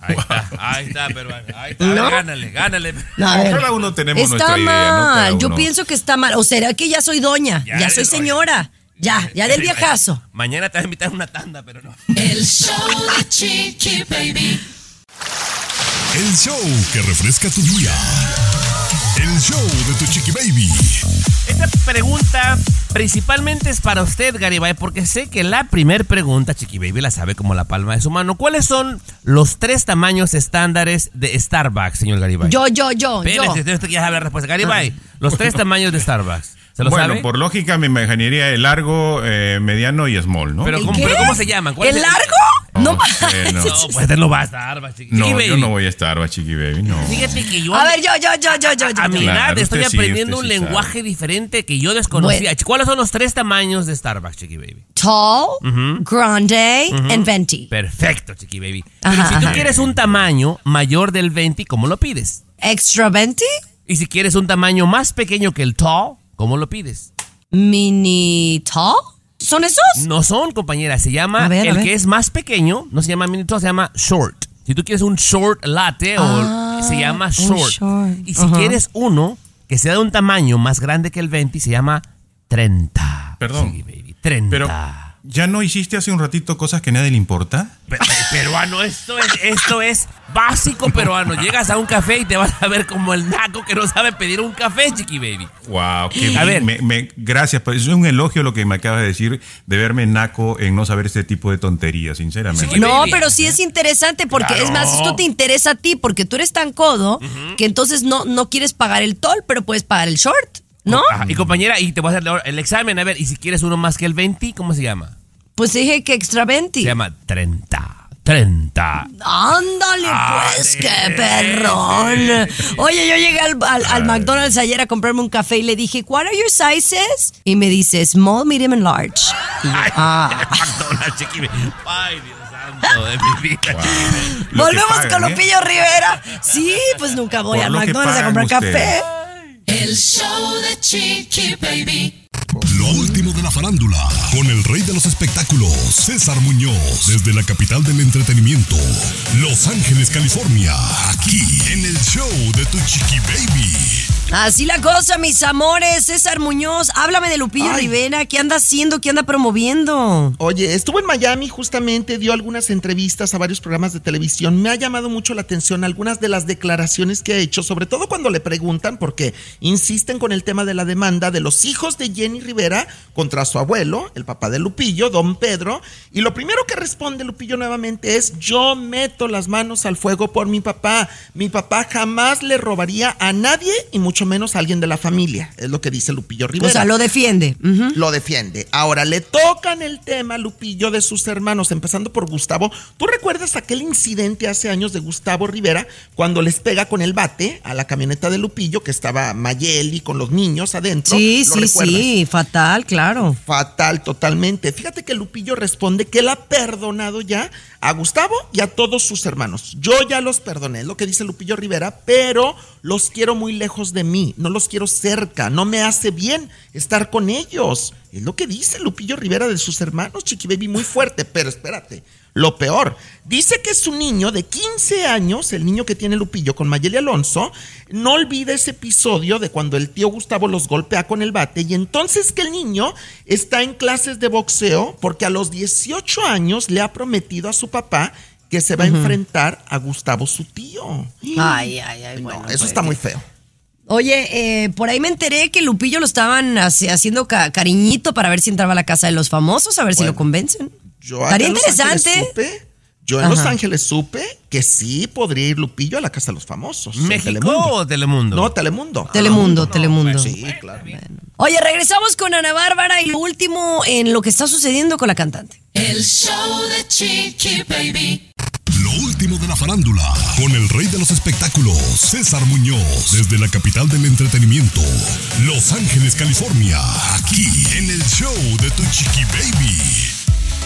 Ahí está, ahí está, peruano. Ahí está, ¿No? gánale, gánale. Cada uno tenemos está nuestra idea, ¿no? Cada mal. Yo pienso que está mal. O será que ya soy doña. Ya, Ya soy doña. señora. Ya, ya del viejazo. Mañana te voy a invitar a una tanda, pero no. El show de Chiqui Baby. El show que refresca tu día. El show de tu chiqui baby. Esta pregunta principalmente es para usted, Garibay, porque sé que la primer pregunta, Chiqui Baby, la sabe como la palma de su mano. ¿Cuáles son los tres tamaños estándares de Starbucks, señor Garibay? Yo, yo, yo, yo. Espérese, usted ya sabe la respuesta. Garibay, los tres tamaños de Starbucks. ¿Se lo bueno, sabe? por lógica me imaginaría el largo, eh, mediano y small, ¿no? Pero ¿El ¿cómo, qué? pero ¿cómo se llaman? ¿Cuál ¿El es largo? No, no. No, pues no va a Starbucks, Chiqui, No, yo no voy a estar, va, chiqui baby, no. Fíjate que yo... A ver, yo, yo, yo, yo, yo. A mi edad estoy sí, aprendiendo un sabe. lenguaje diferente que yo desconocía. ¿Cuáles son los tres tamaños de Starbucks, Chiqui Baby? Tall, grande, and venti. Perfecto, Chiqui Baby. Pero si tú ajá. quieres un tamaño mayor del 20, ¿cómo lo pides? Extra venti, Y si quieres un tamaño más pequeño que el tall, ¿cómo lo pides? mini tall. ¿Son esos? No son, compañera. Se llama, A ver, a el ver. que es más pequeño, no se llama mini se llama short. Si tú quieres un short latte, Ah, o se llama short. short. Y si quieres uno que sea de un tamaño más grande que el 20, se llama 30. Perdón. Chiqui Baby, 30. Pero, ¿ya no hiciste hace un ratito cosas que a nadie le importa? Pe- peruano, esto es, esto es básico peruano. Llegas a un café y te vas a ver como el naco que no sabe pedir un café, chiqui baby. Wow, qué A bien. ver. Me- me- gracias, pues es un elogio lo que me acabas de decir de verme naco en no saber este tipo de tonterías, sinceramente. Sí. No, baby. pero sí es interesante porque Claro. es más, esto te interesa a ti porque tú eres tan codo que entonces no, no quieres pagar el toll, pero puedes pagar el short, ¿no? Y compañera, y te voy a hacer el examen. A ver, y si quieres uno más que el 20, ¿cómo se llama? Pues dije que extra 20. Se llama 30. 30. Ándale, pues, qué perrón. Oye, yo llegué al, al- al McDonald's ayer a comprarme un café y le dije, ¿What are your sizes? Y me dice, small, medium and large. Y yo, ah. McDonald's, Chiqui Baby. Ay, Dios santo de mi vida. Volvemos pagan, con ¿eh? Lupillo Rivera. Sí, pues nunca voy Por que McDonald's a comprar café. El show de Chiqui Baby. Lo último de la farándula, con el rey de los espectáculos, César Muñoz, desde la capital del entretenimiento, Los Ángeles, California, aquí en el show de Tu Chiqui Baby. Así la cosa, mis amores. César Muñoz, háblame de Lupillo Ay. Rivera. ¿Qué anda haciendo? ¿Qué anda promoviendo? Oye, estuvo en Miami justamente, dio algunas entrevistas a varios programas de televisión. Me ha llamado mucho la atención algunas de las declaraciones que ha hecho, sobre todo cuando le preguntan, porque insisten con el tema de la demanda de los hijos de Jenny Rivera contra su abuelo, el papá de Lupillo, don Pedro. Y lo primero que responde Lupillo nuevamente es, yo meto las manos al fuego por mi papá. Mi papá jamás le robaría a nadie y mucho menos a alguien de la familia. Es lo que dice Lupillo Rivera O sea, lo defiende. Lo defiende. Ahora le tocan el tema, Lupillo, de sus hermanos, empezando por Gustavo. ¿Tú recuerdas aquel incidente hace años de Gustavo Rivera cuando les pega con el bate a la camioneta de Lupillo que estaba Mayeli con los niños adentro? Sí, ¿Lo sí, recuerdas? sí. Fatal, claro. Fatal, totalmente. Fíjate que Lupillo responde que él ha perdonado ya a Gustavo y a todos sus hermanos. Yo ya los perdoné, es lo que dice Lupillo Rivera, pero los quiero muy lejos de mí, no los quiero cerca, no me hace bien estar con ellos. Es lo que dice Lupillo Rivera de sus hermanos, Chiqui Baby, muy fuerte, pero espérate. Lo peor, dice que su niño de 15 años, el niño que tiene Lupillo con Mayeli Alonso, no olvida ese episodio de cuando el tío Gustavo los golpea con el bate y entonces que el niño está en clases de boxeo porque a los 18 años le ha prometido a su papá que se va a enfrentar a Gustavo su tío. Ay, ay, ay. No, Bueno, eso pues, está muy feo. Oye, eh, por ahí me enteré que Lupillo lo estaban hace- haciendo ca- cariñito para ver si entraba a la casa de los famosos, a ver si lo convencen. Yo Estaría interesante. supe- yo en Los. Ángeles supe que sí podría ir Lupillo a la casa de los famosos. ¿México Telemundo. o Telemundo? No, Telemundo. Telemundo, Telemundo. Sí, claro. Oye, regresamos con Ana Bárbara y lo último en lo que está sucediendo con la cantante. El show de Chiqui Baby. Lo último de la farándula, con el rey de los espectáculos, César Muñoz, desde la capital del entretenimiento, Los Ángeles, California, aquí en el show de Tu Chiqui Baby.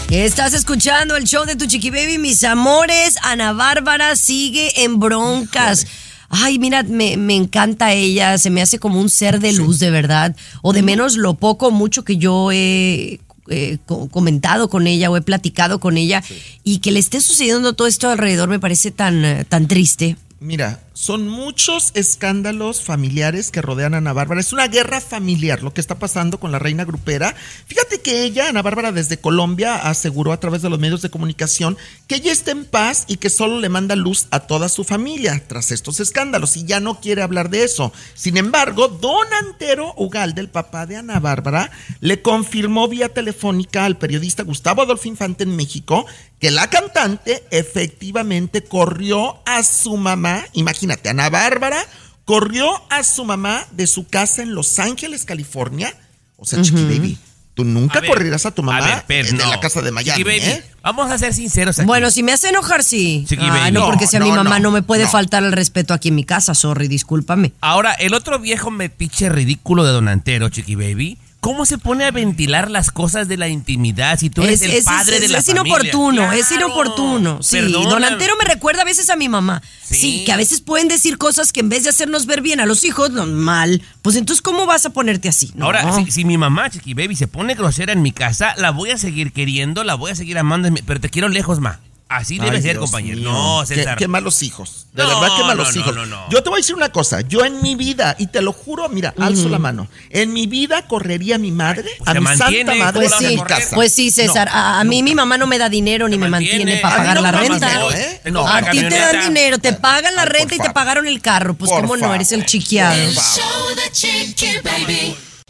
Estás escuchando el show de tu chiqui baby, mis amores. Ana Bárbara sigue en broncas. Ay, mira, me, me encanta ella, se me hace como un ser de luz, de verdad. O de menos lo poco o mucho que yo he eh, co- comentado con ella o he platicado con ella. Y que le esté sucediendo todo esto alrededor me parece tan, eh, tan triste. Mira, son muchos escándalos familiares que rodean a Ana Bárbara. Es una guerra familiar lo que está pasando con la reina grupera. Fíjate que ella, Ana Bárbara, desde Colombia aseguró a través de los medios de comunicación que ella está en paz y que solo le manda luz a toda su familia tras estos escándalos y ya no quiere hablar de eso. Sin embargo, don Antero Ugalde, el papá de Ana Bárbara, le confirmó vía telefónica al periodista Gustavo Adolfo Infante en México que la cantante efectivamente corrió a su mamá, imagínate, Ana Bárbara corrió a su mamá de su casa en Los Ángeles, California. O sea, Chiqui Baby, tú nunca A ver, correrás a tu mamá a ver, pero de no. la casa de Miami, Chiqui Baby, ¿eh? Vamos a ser sinceros aquí. Bueno, si me hace enojar, sí. Chiqui Ay, baby. no, porque si a mi No, mamá no, no me puede no. faltar el respeto aquí en mi casa, sorry, discúlpame. Ahora, el otro viejo metiche ridículo de Donantero, Chiqui Baby. ¿Cómo se pone a ventilar las cosas de la intimidad si tú eres Es, el es- padre es- de la es familia? inoportuno, es inoportuno. Sí, Perdóname. Don Antero me recuerda a veces a mi mamá. Sí. Sí. que a veces pueden decir cosas que en vez de hacernos ver bien a los hijos, mal. Pues entonces, ¿cómo vas a ponerte así? No. Ahora, si, si mi mamá, Chiqui Baby, se pone grosera en mi casa, la voy a seguir queriendo, la voy a seguir amando, pero te quiero lejos, ma. Así debe Ay, ser, Dios compañero. mío. No, Qué- César. Qué, malos hijos. De No, verdad, qué malos no, no, hijos. no, no. Yo te voy a decir una cosa. Yo en mi vida, y te lo juro, mira, alzo la mano. En mi vida correría a mi madre, Pues a mi mantiene, santa madre, Pues ¿cómo la de sí, mi casa. pues sí, César. No, a, a mí mi mamá no me da dinero ni me mantiene. mantiene para pagar no la renta. dinero, ¿eh? No. A ti te dan dinero, te pagan la renta y te pagaron el carro. Pues cómo no, eres el chiquiado.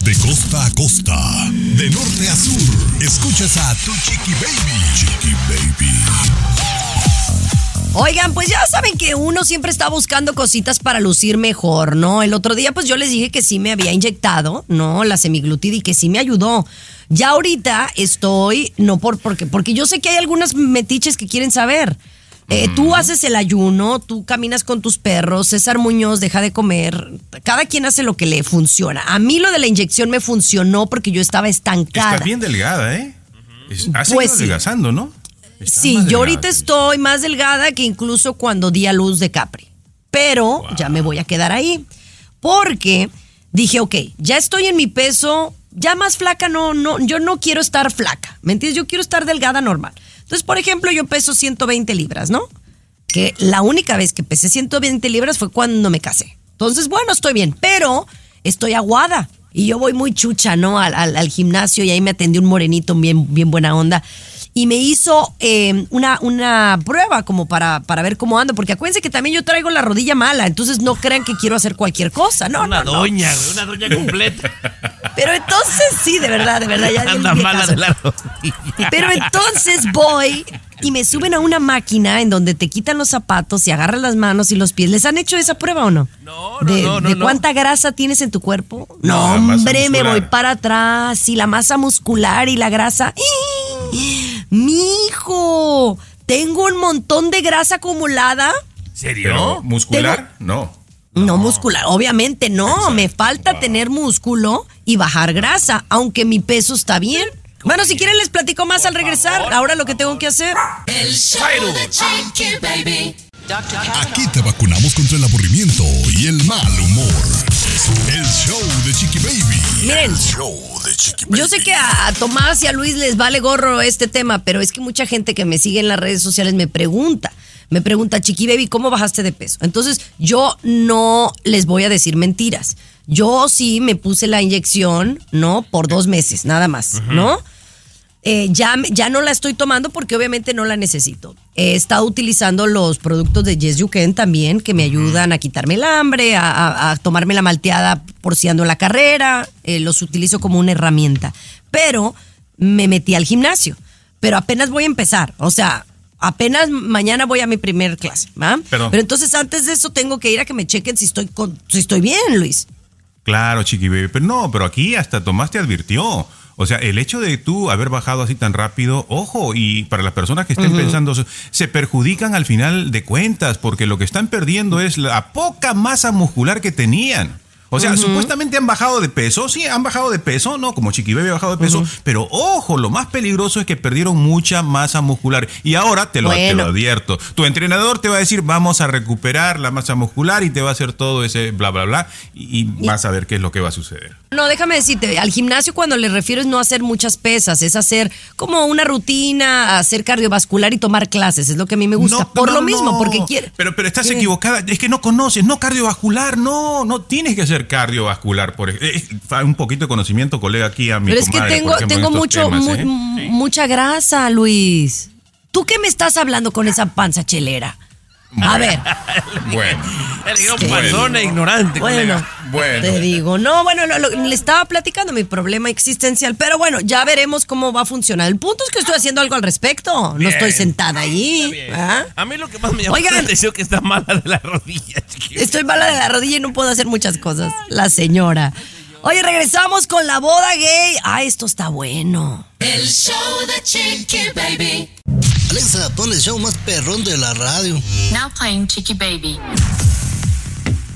De costa a costa, de norte a sur, escuchas a Tu Chiqui Baby. Chiqui Baby. Oigan, pues ya saben que uno siempre está buscando cositas para lucir mejor, ¿no? El otro día pues yo les dije que sí me había inyectado, ¿no? La semiglutida y que sí me ayudó. Ya ahorita estoy, no por porque, porque yo sé que hay algunas metiches que quieren saber. Eh, Tú haces el ayuno, tú caminas con tus perros, César Muñoz deja de comer, cada quien hace lo que le funciona. A mí lo de la inyección me funcionó porque yo estaba estancada. Estás bien delgada, ¿eh? Has Pues ido sí. adelgazando, ¿no? Sí, yo ahorita estoy más delgada que incluso cuando di a luz de Capri. Pero ya me voy a quedar ahí. Porque dije, ok, ya estoy en mi peso, ya más flaca no, no, yo no quiero estar flaca. ¿Me entiendes? Yo quiero estar delgada normal. Entonces, por ejemplo, yo peso 120 libras, ¿no? Que la única vez que pesé 120 libras fue cuando me casé. Entonces, bueno, estoy bien, pero estoy aguada. Y yo voy muy chucha, ¿no? Al, al- al gimnasio y ahí me atendió un morenito bien, bien buena onda. Y me hizo eh, una, una prueba como para, para ver cómo ando. Porque acuérdense que también yo traigo la rodilla mala. Entonces no crean que quiero hacer cualquier cosa. No, una no, no. doña, güey, una doña completa. Pero entonces sí, de verdad, de verdad. Ya, Anda mala caso. de la rodilla. Pero entonces voy y me suben a una máquina en donde te quitan los zapatos y agarran las manos y los pies. ¿Les han hecho esa prueba o no? No, no, ¿De, no, no, de no. cuánta grasa tienes en tu cuerpo? No, No, hombre, me voy para atrás y la masa muscular y la grasa. ¡Ih! ¡Mijo! Tengo un montón de grasa acumulada. ¿Serio? Muscular, no. No, muscular, obviamente no. Me falta tener músculo y bajar grasa, aunque mi peso está bien. Bueno, si quieren les platico más al regresar. Ahora lo que tengo que hacer. El show de Chiqui Baby. Aquí te vacunamos contra el aburrimiento y el mal humor. El show de Chiqui Baby. Miren, Show de Chiqui Baby. Yo sé que a, a Tomás y a Luis les vale gorro este tema, pero es que mucha gente que me sigue en las redes sociales me pregunta, me pregunta, Chiqui Baby, ¿cómo bajaste de peso? Entonces, yo no les voy a decir mentiras. Yo sí me puse la inyección, ¿no? Por dos meses, nada más, ¿no? Eh, ya, ya no la estoy tomando porque obviamente no la necesito. He estado utilizando los productos de Yes You Can también, que me ayudan a quitarme el hambre, a, a- a tomarme la malteada por si ando en la carrera. eh, los utilizo como una herramienta. Pero me metí al gimnasio. Pero apenas voy a empezar. O sea, apenas mañana voy a mi primer clase. ¿va? Pero entonces antes de eso tengo que ir a que me chequen si estoy, con- si estoy bien, Luis. Claro, Chiqui Baby. Pero no, pero aquí hasta Tomás te advirtió. O sea, el hecho de tú haber bajado así tan rápido, ojo, y para las personas que estén pensando, se- perjudican al final de cuentas, porque lo que están perdiendo es la poca masa muscular que tenían. O sea, supuestamente han bajado de peso, sí, han bajado de peso, no, como Chiqui Baby ha bajado de peso, pero ojo, lo más peligroso es que perdieron mucha masa muscular. Y ahora te lo, te Bueno. lo advierto, tu entrenador te va a decir, vamos a recuperar la masa muscular y te va a hacer todo ese bla, bla, bla, y, y vas a ver qué es lo que va a suceder. No, déjame decirte, al gimnasio cuando le refiero es no hacer muchas pesas, es hacer como una rutina, hacer cardiovascular y tomar clases, es lo que a mí me gusta. No, Por no, lo mismo, no. porque quiere. Pero, pero estás ¿Qué? equivocada. Es que no conoces, no cardiovascular, no, no tienes que hacer cardiovascular. Por, eh, un poquito de conocimiento, colega, aquí a mi Pero es que tengo, ejemplo, tengo mucho, temas, mu- ¿eh? mu- mucha grasa, Luis. ¿Tú qué me estás hablando con esa panza chelera? A ver, Bueno, Le dijeron Sí. persona ignorante, bueno, colega. Bueno. te digo, no, bueno, lo- lo- le estaba platicando mi problema existencial, pero bueno, ya veremos cómo va a funcionar. El punto es que estoy haciendo algo al respecto, no estoy sentada ahí. ¿ah? A mí lo que más me llama Oigan. la atención es que está mala de la rodilla, chiqui. Estoy mala de la rodilla y no puedo hacer muchas cosas. La señora. Oye, regresamos con la boda gay. Ah, esto está bueno. El show de Chiqui Baby. Alexa, pon el show más perrón de la radio. Now playing Chicky Baby.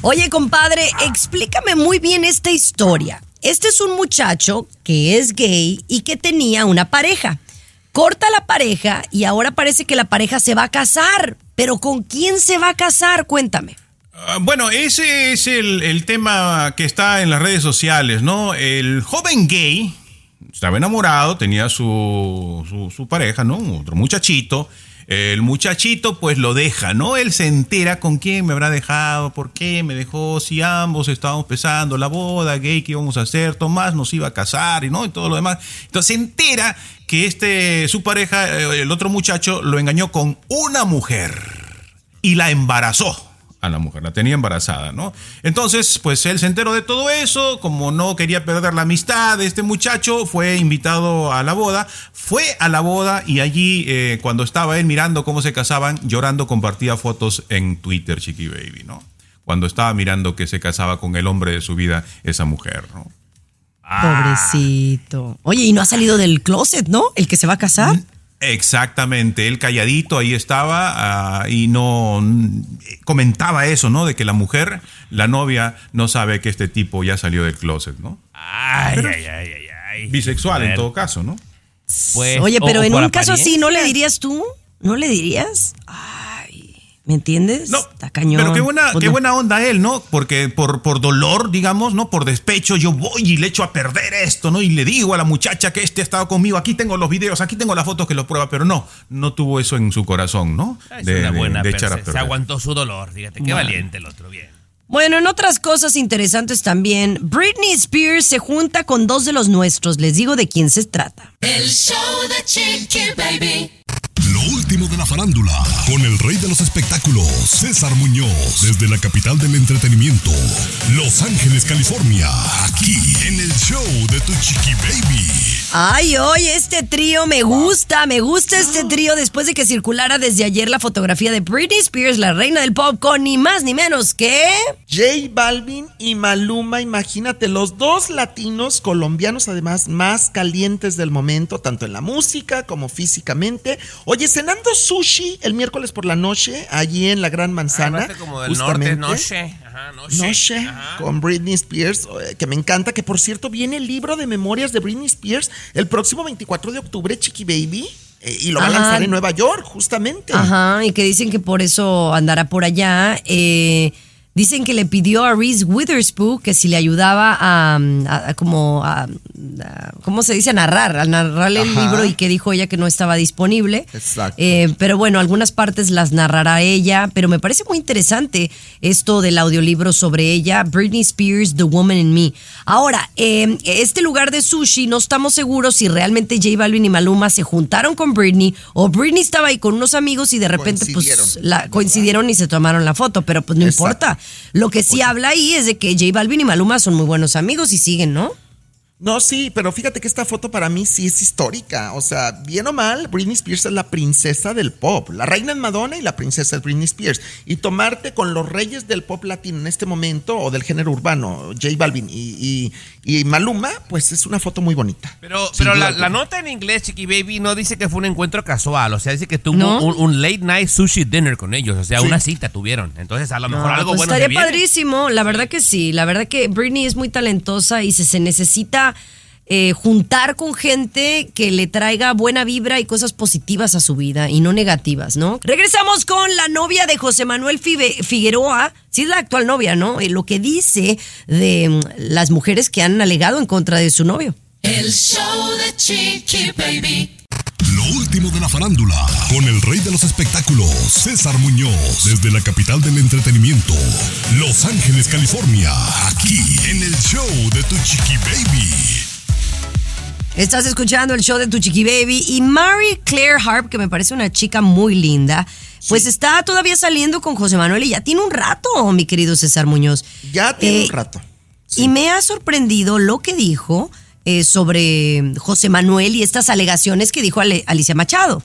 Oye, compadre, explícame muy bien esta historia. Este es un muchacho que es gay y que tenía una pareja. Corta la pareja y ahora parece que la pareja se va a casar. Pero ¿con quién se va a casar? Cuéntame. Ah, Bueno, ese es el, el tema que está en las redes sociales, ¿no? El joven gay estaba enamorado, tenía su, su, pareja, ¿no? Otro muchachito. El muchachito pues lo deja, ¿no? Él se entera con quién me habrá dejado, por qué me dejó, si ambos estábamos empezando la boda gay que íbamos a hacer, Tomás nos iba a casar y no y todo lo demás. Entonces se entera que este su pareja, eh, el otro muchacho lo engañó con una mujer y la embarazó a la mujer, la tenía embarazada, ¿no? Entonces, pues él se enteró de todo eso, como no quería perder la amistad de este muchacho, fue invitado a la boda, fue a la boda y allí, eh, cuando estaba él mirando cómo se casaban, llorando, compartía fotos en Twitter, Chiqui Baby, ¿no? Cuando estaba mirando que se casaba con el hombre de su vida, esa mujer, ¿no? Pobrecito. Oye, y no ha salido del closet, ¿no? El que se va a casar. Exactamente, él calladito ahí estaba ah, y no comentaba eso, ¿no? De que la mujer, la novia, no sabe que este tipo ya salió del closet, ¿no? Ay, ay, ay, ay, ay. Bisexual en todo caso, ¿no? pues, Oye, pero o en un caso así, ¿no le dirías tú? ¿No le dirías? Ay, ¿me entiendes? No, Está cañón. Pero qué buena, Pues qué no. buena onda él, ¿no? Porque por, por dolor, digamos, ¿no? Por despecho, yo voy y le echo a perder esto, ¿no? Y le digo a la muchacha que este ha estado conmigo, aquí tengo los videos, aquí tengo las fotos que lo prueba, pero no, no tuvo eso en su corazón, ¿no? Es una buena de echar a perse- Se perder. aguantó su dolor, fíjate, qué valiente el otro, bien. Bueno, en otras cosas interesantes también, Britney Spears se junta con dos de los nuestros. Les digo de quién se trata. El show de Chiqui Baby. Lo último de la farándula, con el rey de los espectáculos, César Muñoz, desde la capital del entretenimiento, Los Ángeles, California, aquí en el show de Tu Chiqui Baby. Ay, oye, este trío me gusta, me gusta este trío después de que circulara desde ayer la fotografía de Britney Spears, la reina del pop, con ni más ni menos que... J Balvin y Maluma, imagínate, los dos latinos colombianos además más calientes del momento, tanto en la música como físicamente. Oye, cenando sushi el miércoles por la noche, allí en la Gran Manzana. Hablaste como del norte, noche. Ajá, noche. Noche Ajá. con Britney Spears, eh, que me encanta, que por cierto viene el libro de memorias de Britney Spears el próximo 24 de octubre, Chiqui Baby, eh, y lo va a lanzar en Nueva York, justamente. Ajá, y que dicen que por eso andará por allá. Eh, dicen que le pidió a Reese Witherspoon que si le ayudaba a, a- a como a, ¿cómo se dice? A narrar, a narrarle el libro y que dijo ella que no estaba disponible. Exacto. Eh, pero bueno, algunas partes las narrará ella, pero me parece muy interesante esto del audiolibro sobre ella, Britney Spears, The Woman in Me. Ahora, eh, este lugar de sushi, no estamos seguros si realmente J Balvin y Maluma se juntaron con Britney o Britney estaba ahí con unos amigos y de repente Coincidieron, pues la, coincidieron y se tomaron la foto, pero pues no Exacto. importa. Lo que sí habla ahí es de que J Balvin y Maluma son muy buenos amigos y siguen, ¿no? No, sí, pero fíjate que esta foto para mí sí es histórica. O sea, bien o mal, Britney Spears es la princesa del pop. La reina es Madonna y la princesa es Britney Spears. Y tomarte con los reyes del pop latino en este momento, o del género urbano, J Balvin y, y- y Maluma, pues es una foto muy bonita. Pero, pero la, nota en inglés, Chiqui Baby, no dice que fue un encuentro casual. O sea, dice que tuvo ¿No? un, un late night sushi dinner con ellos. O sea, Sí. una cita tuvieron. Entonces, a lo mejor No, algo pues bueno se estaría viene. padrísimo, la verdad que sí, la verdad que Britney es muy talentosa y se, se necesita eh, juntar con gente que le traiga buena vibra y cosas positivas a su vida y no negativas, ¿no? Regresamos con la novia de José Manuel Figueroa, sí es la actual novia, ¿no? Eh, lo que dice de mm, las mujeres que han alegado en contra de su novio. El show de Chiqui Baby. Lo último de la farándula, con el rey de los espectáculos, César Muñoz, desde la capital del entretenimiento, Los Ángeles, California, aquí en el show de Tu Chiqui Baby. Estás escuchando el show de Tu Chiqui Baby y Mary Claire Harp, que me parece una chica muy linda, pues está todavía saliendo con José Manuel y ya tiene un rato, mi querido César Muñoz. Ya tiene Eh, un rato. Y me ha sorprendido lo que dijo eh, sobre José Manuel y estas alegaciones que dijo Alicia Machado.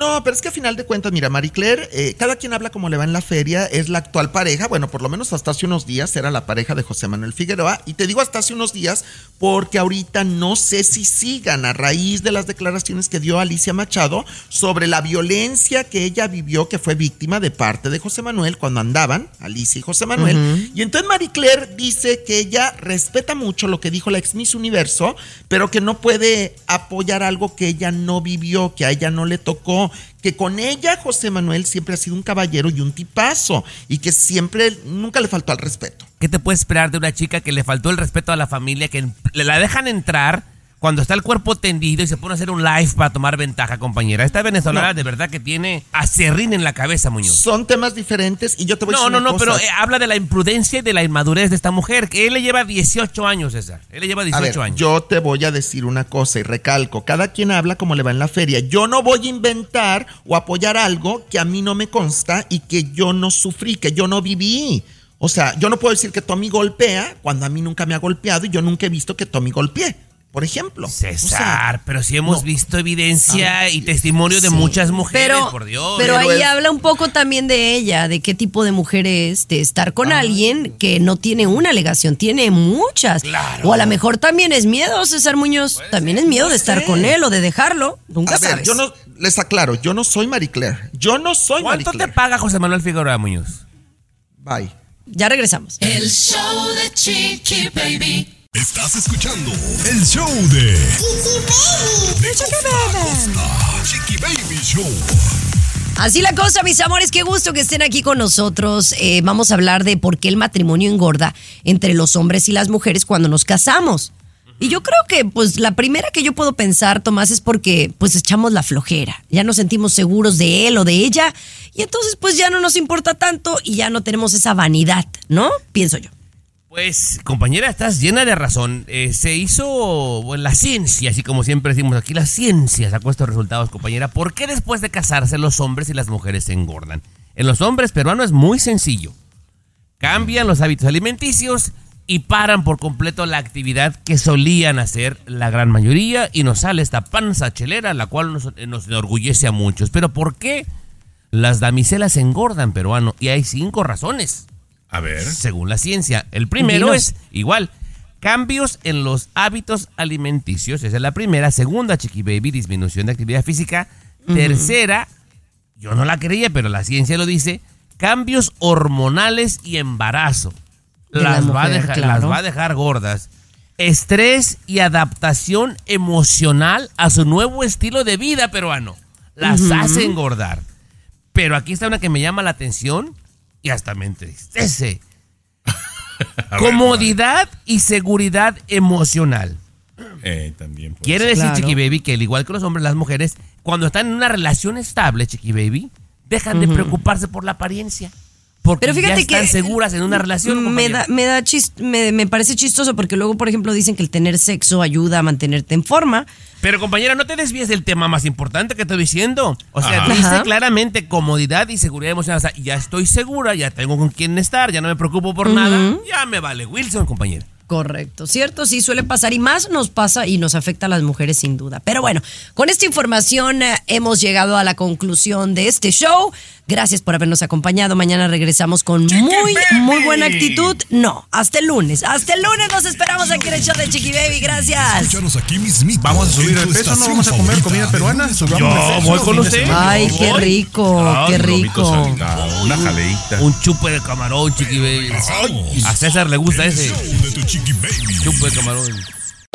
No, pero es que a final de cuentas, mira, Marie Claire, eh, cada quien habla como le va en la feria, es la actual pareja, bueno, por lo menos hasta hace unos días era la pareja de José Manuel Figueroa, y te digo hasta hace unos días porque ahorita no sé si sigan a raíz de las declaraciones que dio Alicia Machado sobre la violencia que ella vivió, que fue víctima de parte de José Manuel cuando andaban, Alicia y José Manuel, y entonces Marie Claire dice que ella respeta mucho lo que dijo la ex Miss Universo, pero que no puede apoyar algo que ella no vivió, que a ella no le tocó, que con ella José Manuel siempre ha sido un caballero y un tipazo, y que siempre, nunca le faltó al respeto. ¿Qué te puedes esperar de una chica que le faltó el respeto a la familia, que le la dejan entrar cuando está el cuerpo tendido y se pone a hacer un live para tomar ventaja, compañera. Esta venezolana de verdad que tiene acerrín en la cabeza, Muñoz. Son temas diferentes y yo te voy a No, decir no, una no, pero eh, habla de la imprudencia y de la inmadurez de esta mujer. Que él le lleva 18 años, César. Él le lleva 18 A ver, años. yo te voy a decir una cosa y recalco, cada quien habla como le va en la feria. Yo no voy a inventar o apoyar algo que a mí no me consta y que yo no sufrí, que yo no viví. O sea, yo no puedo decir que Tommy golpea cuando a mí nunca me ha golpeado y yo nunca he visto que Tommy golpee, por ejemplo. César, O sea, pero sí hemos no. visto evidencia A y testimonio de sí. muchas mujeres, Pero, por Dios. pero Pero ahí es- habla un poco también de ella, de qué tipo de mujer es, de estar con alguien que no tiene una alegación, tiene muchas. Claro. O a lo mejor también es miedo, César Muñoz. También es miedo de estar con él o de dejarlo. Nunca a ver, sabes. yo no, les aclaro, yo no soy Marie Claire. Yo no soy Marie ¿Cuánto te paga José Manuel Figueroa Muñoz? Bye. Ya regresamos. El show de Chiqui Baby. Estás escuchando el show de de Costa a Costa. Chiqui Baby Show. Así la cosa, mis amores, qué gusto que estén aquí con nosotros. Eh, vamos a hablar de por qué el matrimonio engorda entre los hombres y las mujeres cuando nos casamos. Y yo creo que, pues, la primera que yo puedo pensar, Tomás, es porque, pues, echamos la flojera. Ya nos sentimos seguros de él o de ella. Y entonces, pues, ya no nos importa tanto y ya no tenemos esa vanidad, ¿no? Pienso yo. Pues, compañera, estás llena de razón. Eh, se hizo bueno, la ciencia, así como siempre decimos aquí, la ciencia sacó estos resultados, compañera. ¿Por qué después de casarse los hombres y las mujeres se engordan? En los hombres peruanos es muy sencillo. Cambian los hábitos alimenticios y paran por completo la actividad que solían hacer la gran mayoría y nos sale esta panza chelera, la cual nos, eh, nos enorgullece a muchos. Pero ¿por qué las damiselas se engordan, peruano? Y hay cinco razones A ver. según la ciencia. El primero Dinos. es igual. Cambios en los hábitos alimenticios. Esa es la primera. Segunda, Chiqui Baby, disminución de actividad física. Tercera, yo no la creía, pero la ciencia lo dice. Cambios hormonales y embarazo. De la Las, va, a mujer, dejar, claro. las va a dejar gordas. Estrés y adaptación emocional a su nuevo estilo de vida peruano. Las hace engordar. Pero aquí está una que me llama la atención y hasta me entristece. Comodidad y seguridad emocional. Eh, también. pues. Quiere decir, Claro. Chiqui Baby, que al igual que los hombres, las mujeres, cuando están en una relación estable, Chiqui Baby, dejan de preocuparse por la apariencia. Porque Pero fíjate ya están que seguras en una relación. me da, me da chis- me, me parece chistoso porque luego, por ejemplo, dicen que el tener sexo ayuda a mantenerte en forma. Pero compañera, no te desvíes del tema más importante que estoy diciendo. O sea, Ajá. dice Ajá. claramente comodidad y seguridad emocional. O sea, ya estoy segura, ya tengo con quién estar, ya no me preocupo por nada. Ya me vale Wilson, compañera. Correcto, ¿cierto? Sí, suele pasar y más nos pasa y nos afecta a las mujeres sin duda. Pero bueno, con esta información eh, hemos llegado a la conclusión de este show. Gracias por habernos acompañado. Mañana regresamos con muy, muy buena actitud. No, hasta el lunes. Hasta el lunes nos esperamos aquí en el show de Chiqui Baby. Gracias. Escúchanos aquí mismito. Vamos a subir el peso, ¿no? Vamos a comer comida peruana. peso, voy con usted. Ay, qué rico, qué rico. Una jaleita. Un chupe de camarón, Chiqui Baby. A César le gusta ese show de tu Chiqui Baby. chupe de camarón.